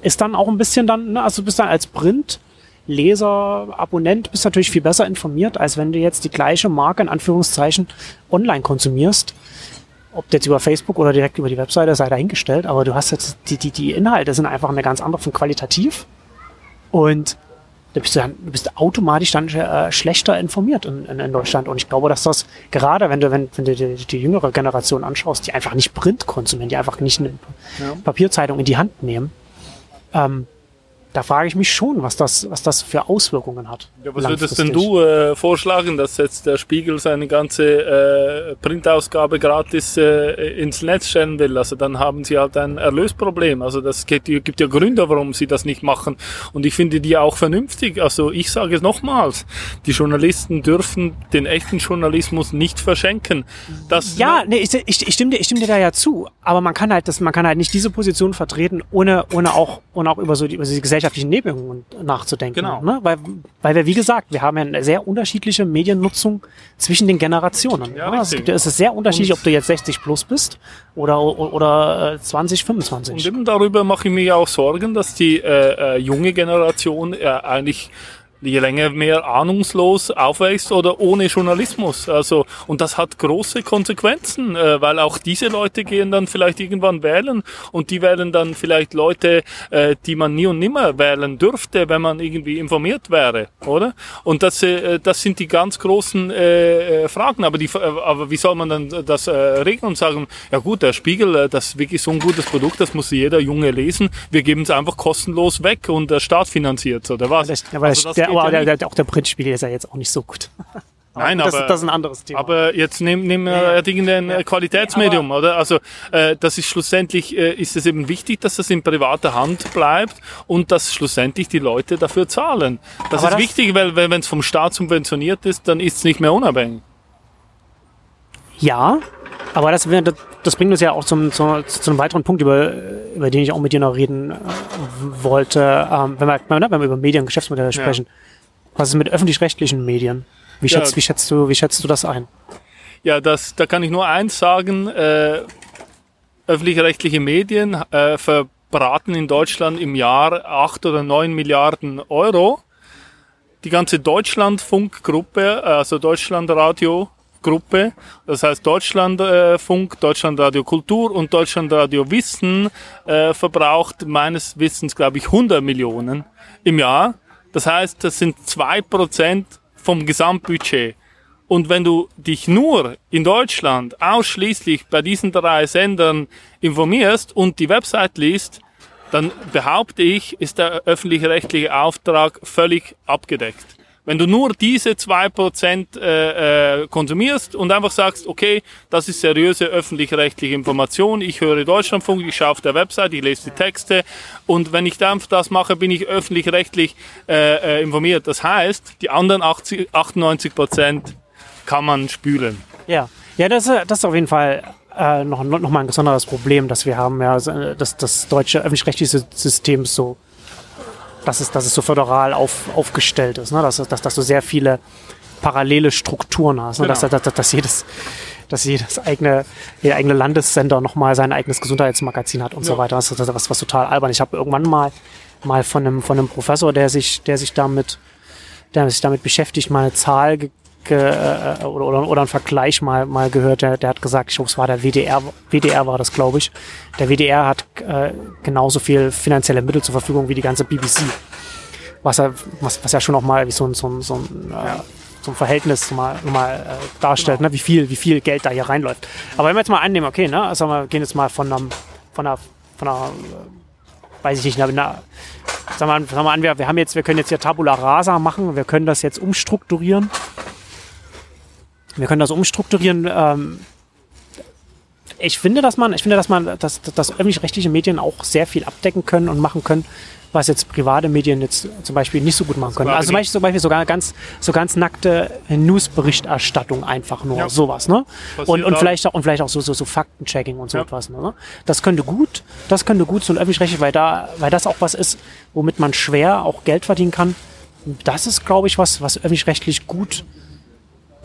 ist dann auch ein bisschen dann, ne? also bist dann als Print Leser, Abonnent bist natürlich viel besser informiert, als wenn du jetzt die gleiche Marke in Anführungszeichen online konsumierst. Ob jetzt über Facebook oder direkt über die Webseite, sei dahingestellt, aber du hast jetzt, die, die, die Inhalte sind einfach eine ganz andere von qualitativ und da bist du, dann, du bist automatisch dann äh, schlechter informiert in, in, in, Deutschland. Und ich glaube, dass das gerade, wenn du, wenn, wenn du die, die jüngere Generation anschaust, die einfach nicht Print konsumieren, die einfach nicht eine ja. Papierzeitung in die Hand nehmen, ähm, da frage ich mich schon, was das, was das für Auswirkungen hat. Ja, was würdest denn du äh, vorschlagen, dass jetzt der Spiegel seine ganze äh, Printausgabe gratis äh, ins Netz stellen will? Also dann haben sie halt ein Erlösproblem. Also das geht, gibt ja Gründe, warum sie das nicht machen. Und ich finde die auch vernünftig. Also ich sage es nochmals, die Journalisten dürfen den echten Journalismus nicht verschenken. Das ja, nee, ich, ich, ich, stimme dir, ich stimme dir da ja zu. Aber man kann halt, das, man kann halt nicht diese Position vertreten, ohne, ohne auch, ohne auch über so die, über die Gesellschaft gesellschaftlichen Nebenwirkungen nachzudenken. Genau. Ne? Weil, weil wir, wie gesagt, wir haben ja eine sehr unterschiedliche Mediennutzung zwischen den Generationen. Ja, ne? es, gibt, es ist sehr unterschiedlich, und ob du jetzt 60 plus bist oder, oder 20, äh, 25. Und eben darüber mache ich mir auch Sorgen, dass die äh, äh, junge Generation äh, eigentlich je länger mehr ahnungslos aufwächst oder ohne Journalismus. Also, und das hat große Konsequenzen, äh, weil auch diese Leute gehen dann vielleicht irgendwann wählen und die wählen dann vielleicht Leute, äh, die man nie und nimmer wählen dürfte, wenn man irgendwie informiert wäre, oder? Und das, äh, das sind die ganz großen äh, äh Fragen. Aber, die, äh, aber wie soll man dann das äh, regeln und sagen, ja gut, der Spiegel, äh, das ist wirklich so ein gutes Produkt, das muss jeder Junge lesen. Wir geben es einfach kostenlos weg und der Staat finanziert oder was? Das, also das aber ja der, der, auch der Printspiegel ist ja jetzt auch nicht so gut. <laughs> Nein, das, aber, das ist ein anderes Thema. Aber jetzt nehmen nehm, ja, ja. irgendein ja. Qualitätsmedium, oder? Also äh, das ist schlussendlich äh, ist es eben wichtig, dass das in privater Hand bleibt und dass schlussendlich die Leute dafür zahlen. Das aber ist das wichtig, weil wenn es vom Staat subventioniert ist, dann ist es nicht mehr unabhängig. Ja, aber das, das bringt uns ja auch zum, zum, zu einem weiteren Punkt, über, über den ich auch mit dir noch reden äh, wollte, ähm, wenn, wir, wenn wir über Medien, Geschäftsmodelle sprechen. Ja. Was ist mit öffentlich-rechtlichen Medien? Wie schätzt, ja. wie, schätzt du, wie schätzt du das ein? Ja, das, da kann ich nur eins sagen. Äh, öffentlich-rechtliche Medien äh, verbraten in Deutschland im Jahr acht oder neun Milliarden Euro. Die ganze Deutschlandfunkgruppe, also Deutschlandradio, Gruppe, das heißt Deutschlandfunk, Deutschlandradio Kultur und Deutschlandradio Wissen äh, verbraucht meines Wissens, glaube ich, 100 Millionen im Jahr. Das heißt, das sind zwei Prozent vom Gesamtbudget. Und wenn du dich nur in Deutschland ausschließlich bei diesen drei Sendern informierst und die Website liest, dann behaupte ich, ist der öffentlich-rechtliche Auftrag völlig abgedeckt. Wenn du nur diese zwei Prozent äh, äh, konsumierst und einfach sagst, okay, das ist seriöse öffentlich-rechtliche Information, ich höre Deutschlandfunk, ich schaue auf der Website, ich lese die Texte und wenn ich dann das mache, bin ich öffentlich-rechtlich äh, äh, informiert. Das heißt, die anderen 80, 98 Prozent kann man spülen. Ja, ja, das, das ist auf jeden Fall äh, noch, noch mal ein besonderes Problem, dass wir haben ja das, das deutsche öffentlich-rechtliche System so dass es, dass es so föderal auf, aufgestellt ist, ne? dass, dass, dass du sehr viele parallele Strukturen hast, ne? Genau. dass, dass, dass, jedes dass jedes eigene, jeder eigene Landessender nochmal sein eigenes Gesundheitsmagazin hat und ja. so weiter. Das ist was, was total albern. Ich habe irgendwann mal mal von einem von einem Professor, der sich der sich damit der sich damit beschäftigt, mal eine Zahl äh, oder, oder, oder einen Vergleich mal, mal gehört, der, der hat gesagt, ich glaube, es war der WDR, WDR war das, glaube ich. Der WDR hat äh, genauso viel finanzielle Mittel zur Verfügung wie die ganze BBC. Was, er, was, was ja schon auch mal so ein, so ein, so ein, äh, zum Verhältnis mal, mal äh, darstellt, genau. ne, wie viel, wie viel Geld da hier reinläuft. Aber wenn wir jetzt mal annehmen, okay, ne, also wir gehen jetzt mal von einem, von einer, von einer, äh, weiß ich nicht, einer, einer sagen wir, sagen wir an, wir, wir haben jetzt, wir können jetzt hier Tabula Rasa machen, wir können das jetzt umstrukturieren. Wir können das umstrukturieren. Ähm, ich finde, dass man, ich finde, dass man, dass, dass öffentlich-rechtliche Medien auch sehr viel abdecken können und machen können, was jetzt private Medien jetzt zum Beispiel nicht so gut machen können. Also zum Beispiel, zum Beispiel sogar ganz, so ganz nackte Newsberichterstattung einfach nur, ja. sowas, ne? Und, und vielleicht auch, und vielleicht auch so, so, so Faktenchecking und so ja. etwas, ne? Das könnte gut, das könnte gut so ein öffentlich-rechtlich, weil da, weil das auch was ist, womit man schwer auch Geld verdienen kann. Das ist, glaube ich, was, was öffentlich-rechtlich gut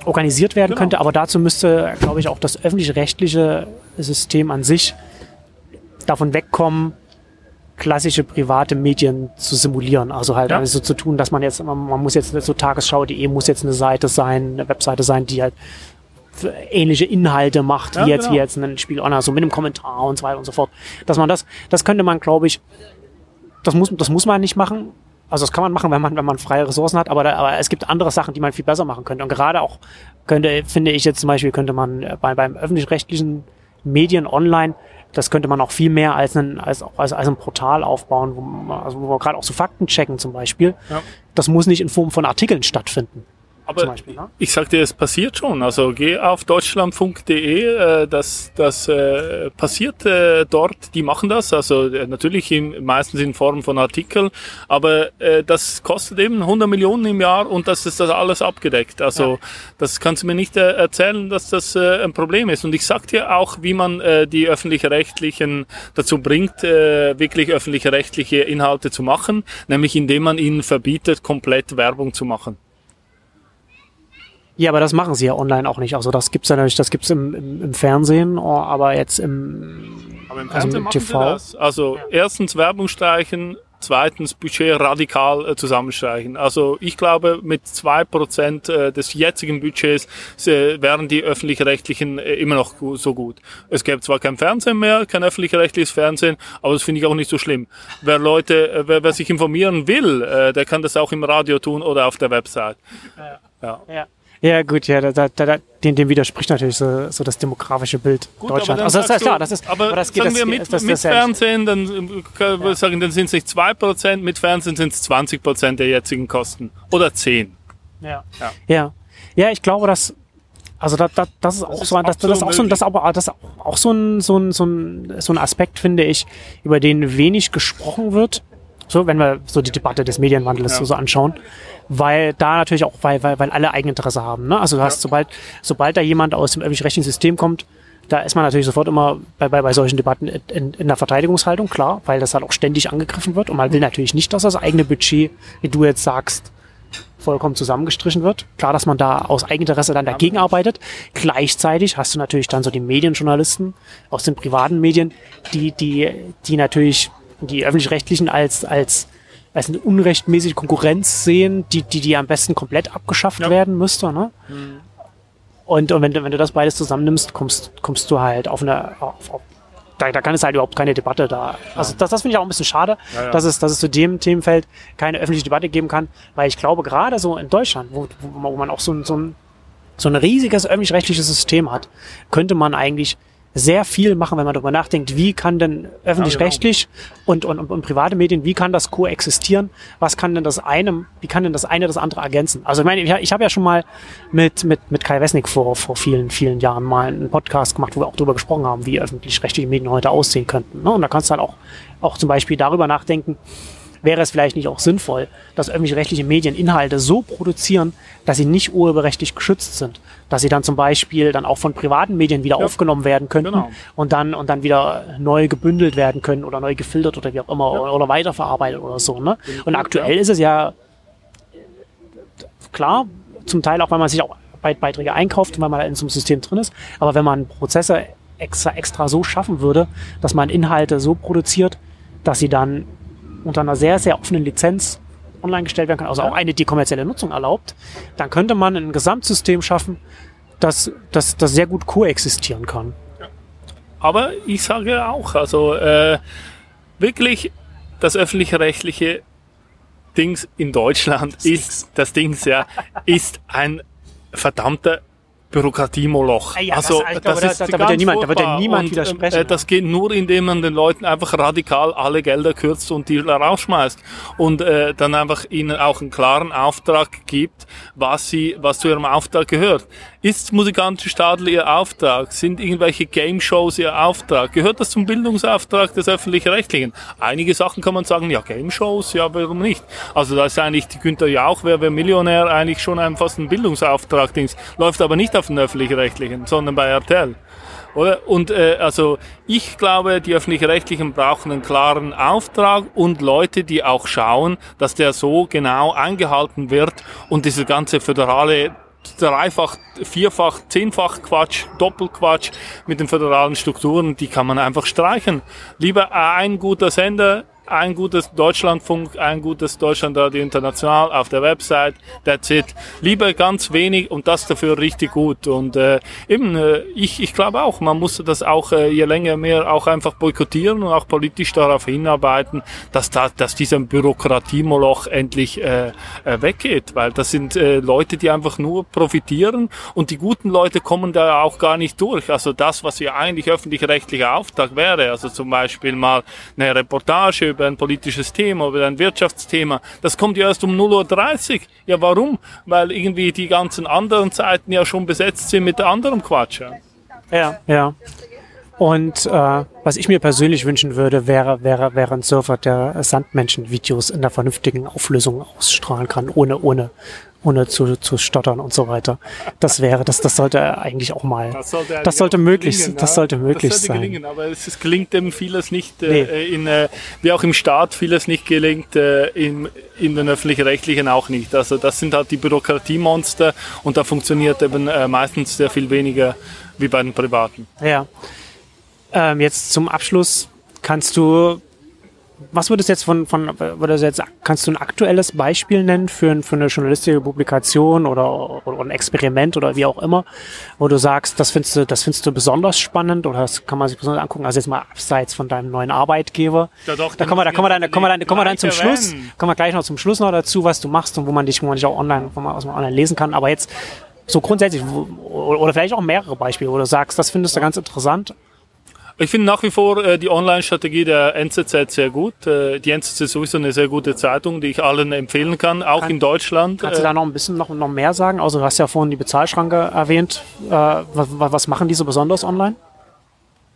organisiert werden genau. könnte, aber dazu müsste, glaube ich, auch das öffentlich-rechtliche System an sich davon wegkommen, klassische private Medien zu simulieren. Also halt ja. also zu tun, dass man jetzt, man, man muss jetzt so Tagesschau.de muss jetzt eine Seite sein, eine Webseite sein, die halt ähnliche Inhalte macht, ja, wie jetzt, genau. wie jetzt ein Spiel Honor, so mit einem Kommentar und so weiter und so fort. Dass man das, das könnte man, glaube ich, das muss, das muss man nicht machen. Also das kann man machen, wenn man, wenn man freie Ressourcen hat, aber, da, aber es gibt andere Sachen, die man viel besser machen könnte. Und gerade auch könnte, finde ich jetzt zum Beispiel, könnte man bei, beim öffentlich-rechtlichen Medien online das könnte man auch viel mehr als ein, als, als, als ein Portal aufbauen, wo man, also wo wir gerade auch so Fakten checken zum Beispiel. Ja. Das muss nicht in Form von Artikeln stattfinden. Aber Beispiel, ne? ich sag dir, es passiert schon. Also geh auf deutschlandfunk.de, äh, das, das äh, passiert äh, dort, die machen das. Also äh, natürlich im, meistens in Form von Artikeln, aber äh, das kostet eben 100 Millionen im Jahr und das ist das alles abgedeckt. Also ja. das kannst du mir nicht äh, erzählen, dass das äh, ein Problem ist. Und ich sag dir auch, wie man äh, die öffentlich-rechtlichen dazu bringt, äh, wirklich öffentlich-rechtliche Inhalte zu machen, nämlich indem man ihnen verbietet, komplett Werbung zu machen. Ja, aber das machen sie ja online auch nicht. Also das gibt's ja natürlich, das gibt's im, im, im Fernsehen, oh, aber jetzt im, aber im also im TV. Also ja. erstens Werbung streichen, zweitens Budget radikal äh, zusammenstreichen. Also ich glaube, mit zwei Prozent äh, des jetzigen Budgets äh, wären die öffentlich-rechtlichen äh, immer noch so gut. Es gäbe zwar kein Fernsehen mehr, kein öffentlich-rechtliches Fernsehen, aber das finde ich auch nicht so schlimm. Wer Leute, äh, wer, wer sich informieren will, äh, der kann das auch im Radio tun oder auf der Website. Ja. ja. ja. Ja, gut, ja, da, da, da, dem, dem widerspricht natürlich so, so das demografische Bild gut, Deutschland. Also das ist klar, das ist, aber, aber das geht, sagen das, wir mit, das, das, mit Fernsehen, dann wir ja. sagen, dann sind es nicht zwei Prozent, mit Fernsehen sind es 20% der jetzigen Kosten. Oder 10. Ja. Ja, ja. ja ich glaube, dass also da, da, das ist auch das so, ist das, das, ist auch so, das aber das ist auch so ein, so ein so ein so ein Aspekt finde ich, über den wenig gesprochen wird. So, wenn wir so die Debatte des Medienwandels ja. so anschauen weil da natürlich auch, weil, weil, weil alle Eigeninteresse haben. Ne? Also du hast, ja. sobald, sobald da jemand aus dem öffentlich-rechtlichen System kommt, da ist man natürlich sofort immer bei, bei, bei solchen Debatten in, in der Verteidigungshaltung, klar, weil das halt auch ständig angegriffen wird und man will natürlich nicht, dass das eigene Budget, wie du jetzt sagst, vollkommen zusammengestrichen wird. Klar, dass man da aus Eigeninteresse dann dagegen arbeitet. Gleichzeitig hast du natürlich dann so die Medienjournalisten aus den privaten Medien, die, die, die natürlich die öffentlich-rechtlichen als, als als eine unrechtmäßige Konkurrenz sehen, die, die, die am besten komplett abgeschafft ja. werden müsste. Ne? Mhm. Und, und wenn, du, wenn du das beides zusammennimmst, kommst, kommst du halt auf eine, auf, auf, da, da kann es halt überhaupt keine Debatte da. Also das, das finde ich auch ein bisschen schade, ja, ja. Dass, es, dass es zu dem Themenfeld keine öffentliche Debatte geben kann, weil ich glaube, gerade so in Deutschland, wo, wo man auch so, so, ein, so ein riesiges öffentlich-rechtliches System hat, könnte man eigentlich sehr viel machen, wenn man darüber nachdenkt, wie kann denn öffentlich-rechtlich und, und, und, private Medien, wie kann das koexistieren? Was kann denn das eine, wie kann denn das eine das andere ergänzen? Also ich meine, ich, ich habe ja schon mal mit, mit, mit Kai Wesnick vor, vor vielen, vielen Jahren mal einen Podcast gemacht, wo wir auch darüber gesprochen haben, wie öffentlich-rechtliche Medien heute aussehen könnten. Ne? Und da kannst du halt auch, auch zum Beispiel darüber nachdenken, wäre es vielleicht nicht auch sinnvoll, dass öffentlich-rechtliche Medien Inhalte so produzieren, dass sie nicht urheberrechtlich geschützt sind. Dass sie dann zum Beispiel dann auch von privaten Medien wieder ja. aufgenommen werden könnten genau. und dann und dann wieder neu gebündelt werden können oder neu gefiltert oder wie auch immer ja. oder, oder, weiterverarbeitet oder so. Ne? Und aktuell ist es ja klar, zum Teil auch, weil man sich auch Beiträge einkauft, weil man da in so einem System drin ist. Aber wenn man Prozesse extra, extra so schaffen würde, dass man Inhalte so produziert, dass sie dann unter einer sehr, sehr offenen Lizenz online gestellt werden kann, also auch eine, die kommerzielle Nutzung erlaubt, dann könnte man ein Gesamtsystem schaffen, das, das, das sehr gut koexistieren kann. Aber ich sage auch, also äh, wirklich das öffentlich-rechtliche Dings in Deutschland das ist, Dings. das Dings ja, ist ein verdammter Bürokratiemoloch. Ah ja, also das, das, das ist da, wird ja niemand, da wird ja niemand und, widersprechen. Äh, das geht nur, indem man den Leuten einfach radikal alle Gelder kürzt und die rausschmeißt und äh, dann einfach ihnen auch einen klaren Auftrag gibt, was sie, was zu ihrem Auftrag gehört. Ist musikalische Stadel Ihr Auftrag? Sind irgendwelche Game Shows Ihr Auftrag? Gehört das zum Bildungsauftrag des Öffentlich-Rechtlichen? Einige Sachen kann man sagen, ja, Game Shows, ja, warum nicht? Also da ist eigentlich die Günther Jauch, wer wäre Millionär, eigentlich schon ein, fast ein Bildungsauftrag, Dings. Läuft aber nicht auf den Öffentlich-Rechtlichen, sondern bei RTL. Oder? Und äh, also ich glaube, die öffentlich-rechtlichen brauchen einen klaren Auftrag und Leute, die auch schauen, dass der so genau eingehalten wird und diese ganze föderale dreifach, vierfach, zehnfach Quatsch, Doppelquatsch mit den föderalen Strukturen, die kann man einfach streichen. Lieber ein guter Sender, ein gutes Deutschlandfunk, ein gutes Deutschlandradio International auf der Website, that's it. Lieber ganz wenig und das dafür richtig gut. Und äh, eben, äh, ich, ich glaube auch, man muss das auch äh, je länger mehr auch einfach boykottieren und auch politisch darauf hinarbeiten, dass, da, dass dieser Bürokratiemoloch endlich äh, äh, weggeht, weil das sind äh, Leute, die einfach nur profitieren und die guten Leute kommen da auch gar nicht durch. Also das, was ja eigentlich öffentlich-rechtlicher Auftrag wäre, also zum Beispiel mal eine Reportage über ein politisches Thema, über ein Wirtschaftsthema. Das kommt ja erst um 0.30 Uhr. Ja, warum? Weil irgendwie die ganzen anderen Zeiten ja schon besetzt sind mit anderem Quatsch. Ja, ja. Und äh, was ich mir persönlich wünschen würde, wäre, wäre, wäre ein Server, der Sandmenschen-Videos in der vernünftigen Auflösung ausstrahlen kann, ohne, ohne, ohne zu, zu stottern und so weiter. Das wäre, das, das sollte eigentlich auch mal, das sollte, das sollte möglich, gelingen, das sollte möglich das sollte sein. Gelingen, aber es, es gelingt eben vieles nicht, äh, nee. äh, in, äh, wie auch im Staat vieles nicht gelingt, äh, in, in den öffentlich-rechtlichen auch nicht. Also das sind halt die Bürokratiemonster und da funktioniert eben äh, meistens sehr viel weniger wie bei den Privaten. Ja. Ähm, jetzt zum Abschluss kannst du was würdest du jetzt von, von du jetzt, kannst du ein aktuelles Beispiel nennen für, für eine journalistische Publikation oder, oder ein Experiment oder wie auch immer, wo du sagst, das findest du, das findest du besonders spannend oder das kann man sich besonders angucken, also jetzt mal abseits von deinem neuen Arbeitgeber. Ja, doch, da kommen wir, da kommen wir dann, kommen wir dann, kommen wir dann zum Schluss, kommen wir gleich noch zum Schluss noch dazu, was du machst und wo man dich, wo man dich auch online, wo man, was man online lesen kann, aber jetzt so grundsätzlich, oder vielleicht auch mehrere Beispiele, wo du sagst, das findest du ganz interessant, ich finde nach wie vor äh, die Online-Strategie der NZZ sehr gut. Äh, die NZZ ist sowieso eine sehr gute Zeitung, die ich allen empfehlen kann, auch kann, in Deutschland. Kannst du da noch ein bisschen noch, noch mehr sagen? Also du hast ja vorhin die Bezahlschranke erwähnt. Äh, was, was machen die so besonders online?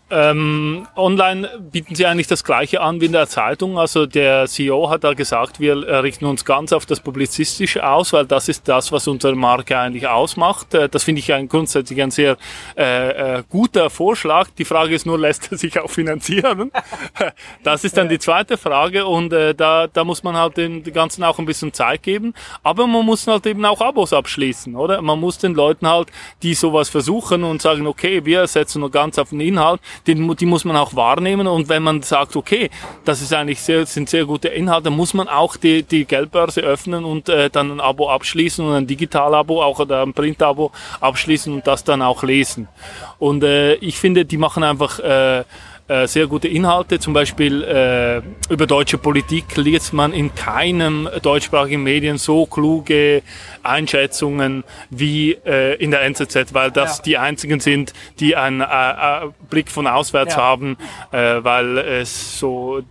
Ähm, online bieten sie eigentlich das Gleiche an wie in der Zeitung. Also der CEO hat da gesagt, wir richten uns ganz auf das Publizistische aus, weil das ist das, was unsere Marke eigentlich ausmacht. Äh, das finde ich ein, grundsätzlich ein sehr äh, äh, guter Vorschlag. Die Frage ist nur, lässt er sich auch finanzieren? <laughs> das ist dann die zweite Frage und äh, da, da muss man halt den, den Ganzen auch ein bisschen Zeit geben. Aber man muss halt eben auch Abos abschließen, oder? Man muss den Leuten halt, die sowas versuchen und sagen, okay, wir setzen nur ganz auf den Inhalt, den, die muss man auch wahrnehmen. Und wenn man sagt, okay, das ist eigentlich sehr, sind sehr gute Inhalte, muss man auch die, die Geldbörse öffnen und äh, dann ein Abo abschließen und ein Digital-Abo auch oder ein Print-Abo abschließen und das dann auch lesen. Und äh, ich finde, die machen einfach äh, äh, sehr gute Inhalte. Zum Beispiel äh, über deutsche Politik liest man in keinem deutschsprachigen Medien so kluge Einschätzungen wie äh, in der NZZ, weil das ja. die einzigen sind, die einen äh, äh, Blick von auswärts ja. haben, äh, weil es so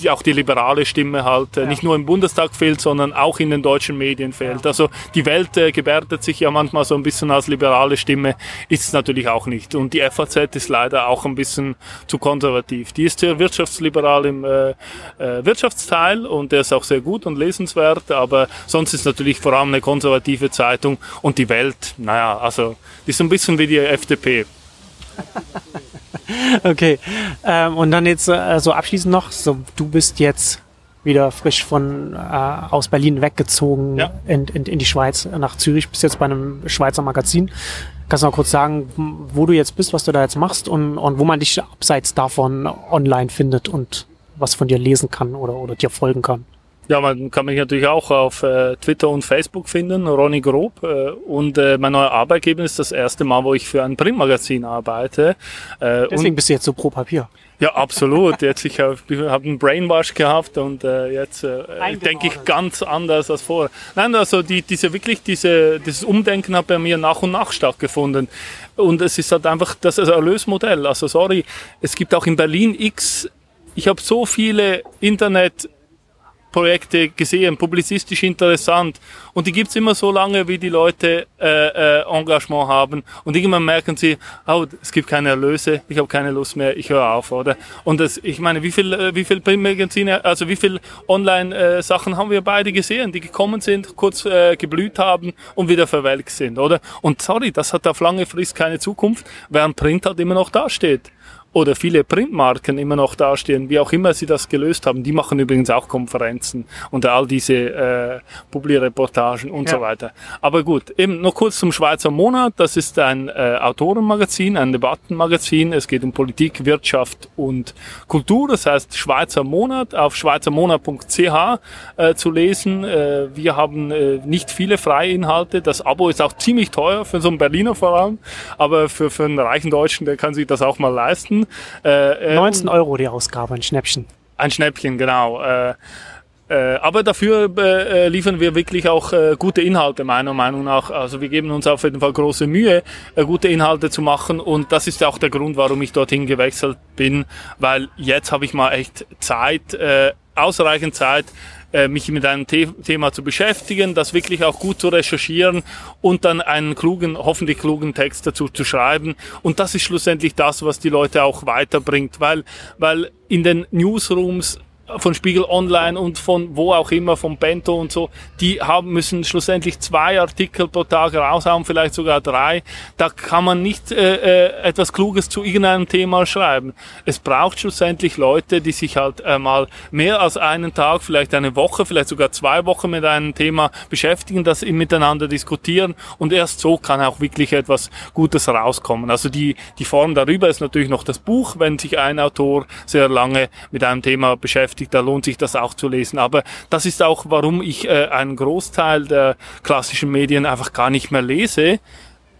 die, auch die liberale Stimme halt äh, ja. nicht nur im Bundestag fehlt, sondern auch in den deutschen Medien fehlt. Ja. Also die Welt äh, gebärdet sich ja manchmal so ein bisschen als liberale Stimme, ist es natürlich auch nicht. Und die FAZ ist leider auch ein bisschen zu konservativ. Die ist sehr wirtschaftsliberal im äh, äh, Wirtschaftsteil und der ist auch sehr gut und lesenswert, aber sonst ist natürlich vor allem eine konservative Zeitung und die Welt, naja, also die ist so ein bisschen wie die FDP. <laughs> <laughs> okay. Ähm, und dann jetzt äh, so abschließend noch, so du bist jetzt wieder frisch von äh, aus Berlin weggezogen ja. in, in, in die Schweiz, nach Zürich, bist jetzt bei einem Schweizer Magazin. Kannst du noch kurz sagen, wo du jetzt bist, was du da jetzt machst und, und wo man dich abseits davon online findet und was von dir lesen kann oder, oder dir folgen kann? Ja, man kann mich natürlich auch auf äh, Twitter und Facebook finden, Ronny Grob. Äh, und äh, mein neuer Arbeitgeber ist das erste Mal, wo ich für ein Printmagazin arbeite. Äh, Deswegen bist du jetzt so pro Papier. Ja, absolut. Jetzt ich habe hab einen Brainwash gehabt und äh, jetzt äh, denke ich ganz anders als vorher. Nein, also die, diese wirklich diese dieses Umdenken hat bei mir nach und nach stattgefunden und es ist halt einfach das Erlösmodell. Also sorry, es gibt auch in Berlin X. Ich habe so viele Internet Projekte gesehen, publizistisch interessant. Und die gibt's immer so lange, wie die Leute äh, äh, Engagement haben. Und irgendwann merken sie, oh, es gibt keine Erlöse, ich habe keine Lust mehr, ich höre auf, oder? Und das, ich meine, wie viel, äh, wie viel Printmagazine, also wie viel Online-Sachen äh, haben wir beide gesehen, die gekommen sind, kurz äh, geblüht haben und wieder verwelkt sind, oder? Und sorry, das hat auf lange Frist keine Zukunft, während Print halt immer noch dasteht oder viele Printmarken immer noch dastehen, wie auch immer sie das gelöst haben. Die machen übrigens auch Konferenzen und all diese äh, Publi-Reportagen und ja. so weiter. Aber gut, eben noch kurz zum Schweizer Monat. Das ist ein äh, Autorenmagazin, ein Debattenmagazin. Es geht um Politik, Wirtschaft und Kultur. Das heißt Schweizer Monat auf schweizermonat.ch äh, zu lesen. Äh, wir haben äh, nicht viele freie Inhalte. Das Abo ist auch ziemlich teuer für so einen Berliner vor allem, aber für, für einen reichen Deutschen, der kann sich das auch mal leisten. Äh, 19 ähm, Euro die Ausgabe, ein Schnäppchen. Ein Schnäppchen, genau. Äh, äh, aber dafür äh, liefern wir wirklich auch äh, gute Inhalte, meiner Meinung nach. Also wir geben uns auf jeden Fall große Mühe, äh, gute Inhalte zu machen. Und das ist auch der Grund, warum ich dorthin gewechselt bin, weil jetzt habe ich mal echt Zeit, äh, ausreichend Zeit, äh, mich mit einem The Thema zu beschäftigen, das wirklich auch gut zu recherchieren und dann einen klugen, hoffentlich klugen Text dazu zu schreiben. Und das ist schlussendlich das, was die Leute auch weiterbringt, weil, weil in den Newsrooms von Spiegel Online und von wo auch immer, von Bento und so, die haben müssen schlussendlich zwei Artikel pro Tag raushauen, vielleicht sogar drei. Da kann man nicht äh, äh, etwas Kluges zu irgendeinem Thema schreiben. Es braucht schlussendlich Leute, die sich halt äh, mal mehr als einen Tag, vielleicht eine Woche, vielleicht sogar zwei Wochen mit einem Thema beschäftigen, das miteinander diskutieren und erst so kann auch wirklich etwas Gutes rauskommen. Also die, die Form darüber ist natürlich noch das Buch, wenn sich ein Autor sehr lange mit einem Thema beschäftigt beschäftigt, da lohnt sich das auch zu lesen. Aber das ist auch, warum ich äh, einen Großteil der klassischen Medien einfach gar nicht mehr lese,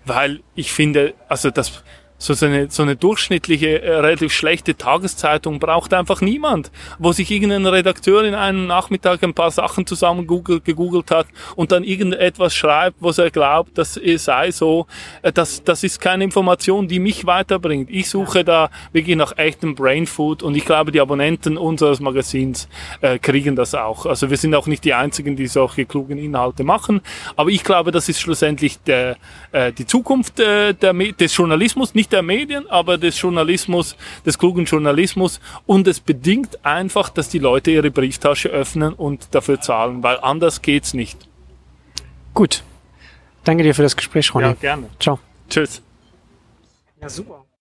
weil ich finde, also das so, eine, so eine durchschnittliche, äh, relativ schlechte Tageszeitung braucht einfach niemand, wo sich irgendein Redakteur in einem Nachmittag ein paar Sachen zusammen googelt, gegoogelt hat und dann irgendetwas schreibt, was er glaubt, das sei so. Äh, das, das ist keine Information, die mich weiterbringt. Ich suche da wirklich nach echtem Brainfood und ich glaube, die Abonnenten unseres Magazins äh, kriegen das auch. Also wir sind auch nicht die Einzigen, die solche klugen Inhalte machen, aber ich glaube, das ist schlussendlich der, äh, die Zukunft äh, der, des Journalismus, nicht nicht der Medien, aber des Journalismus, des klugen Journalismus. Und es bedingt einfach, dass die Leute ihre Brieftasche öffnen und dafür zahlen, weil anders geht's nicht. Gut. Danke dir für das Gespräch, Ronny. Ja, gerne. Ciao. Tschüss. Ja, super.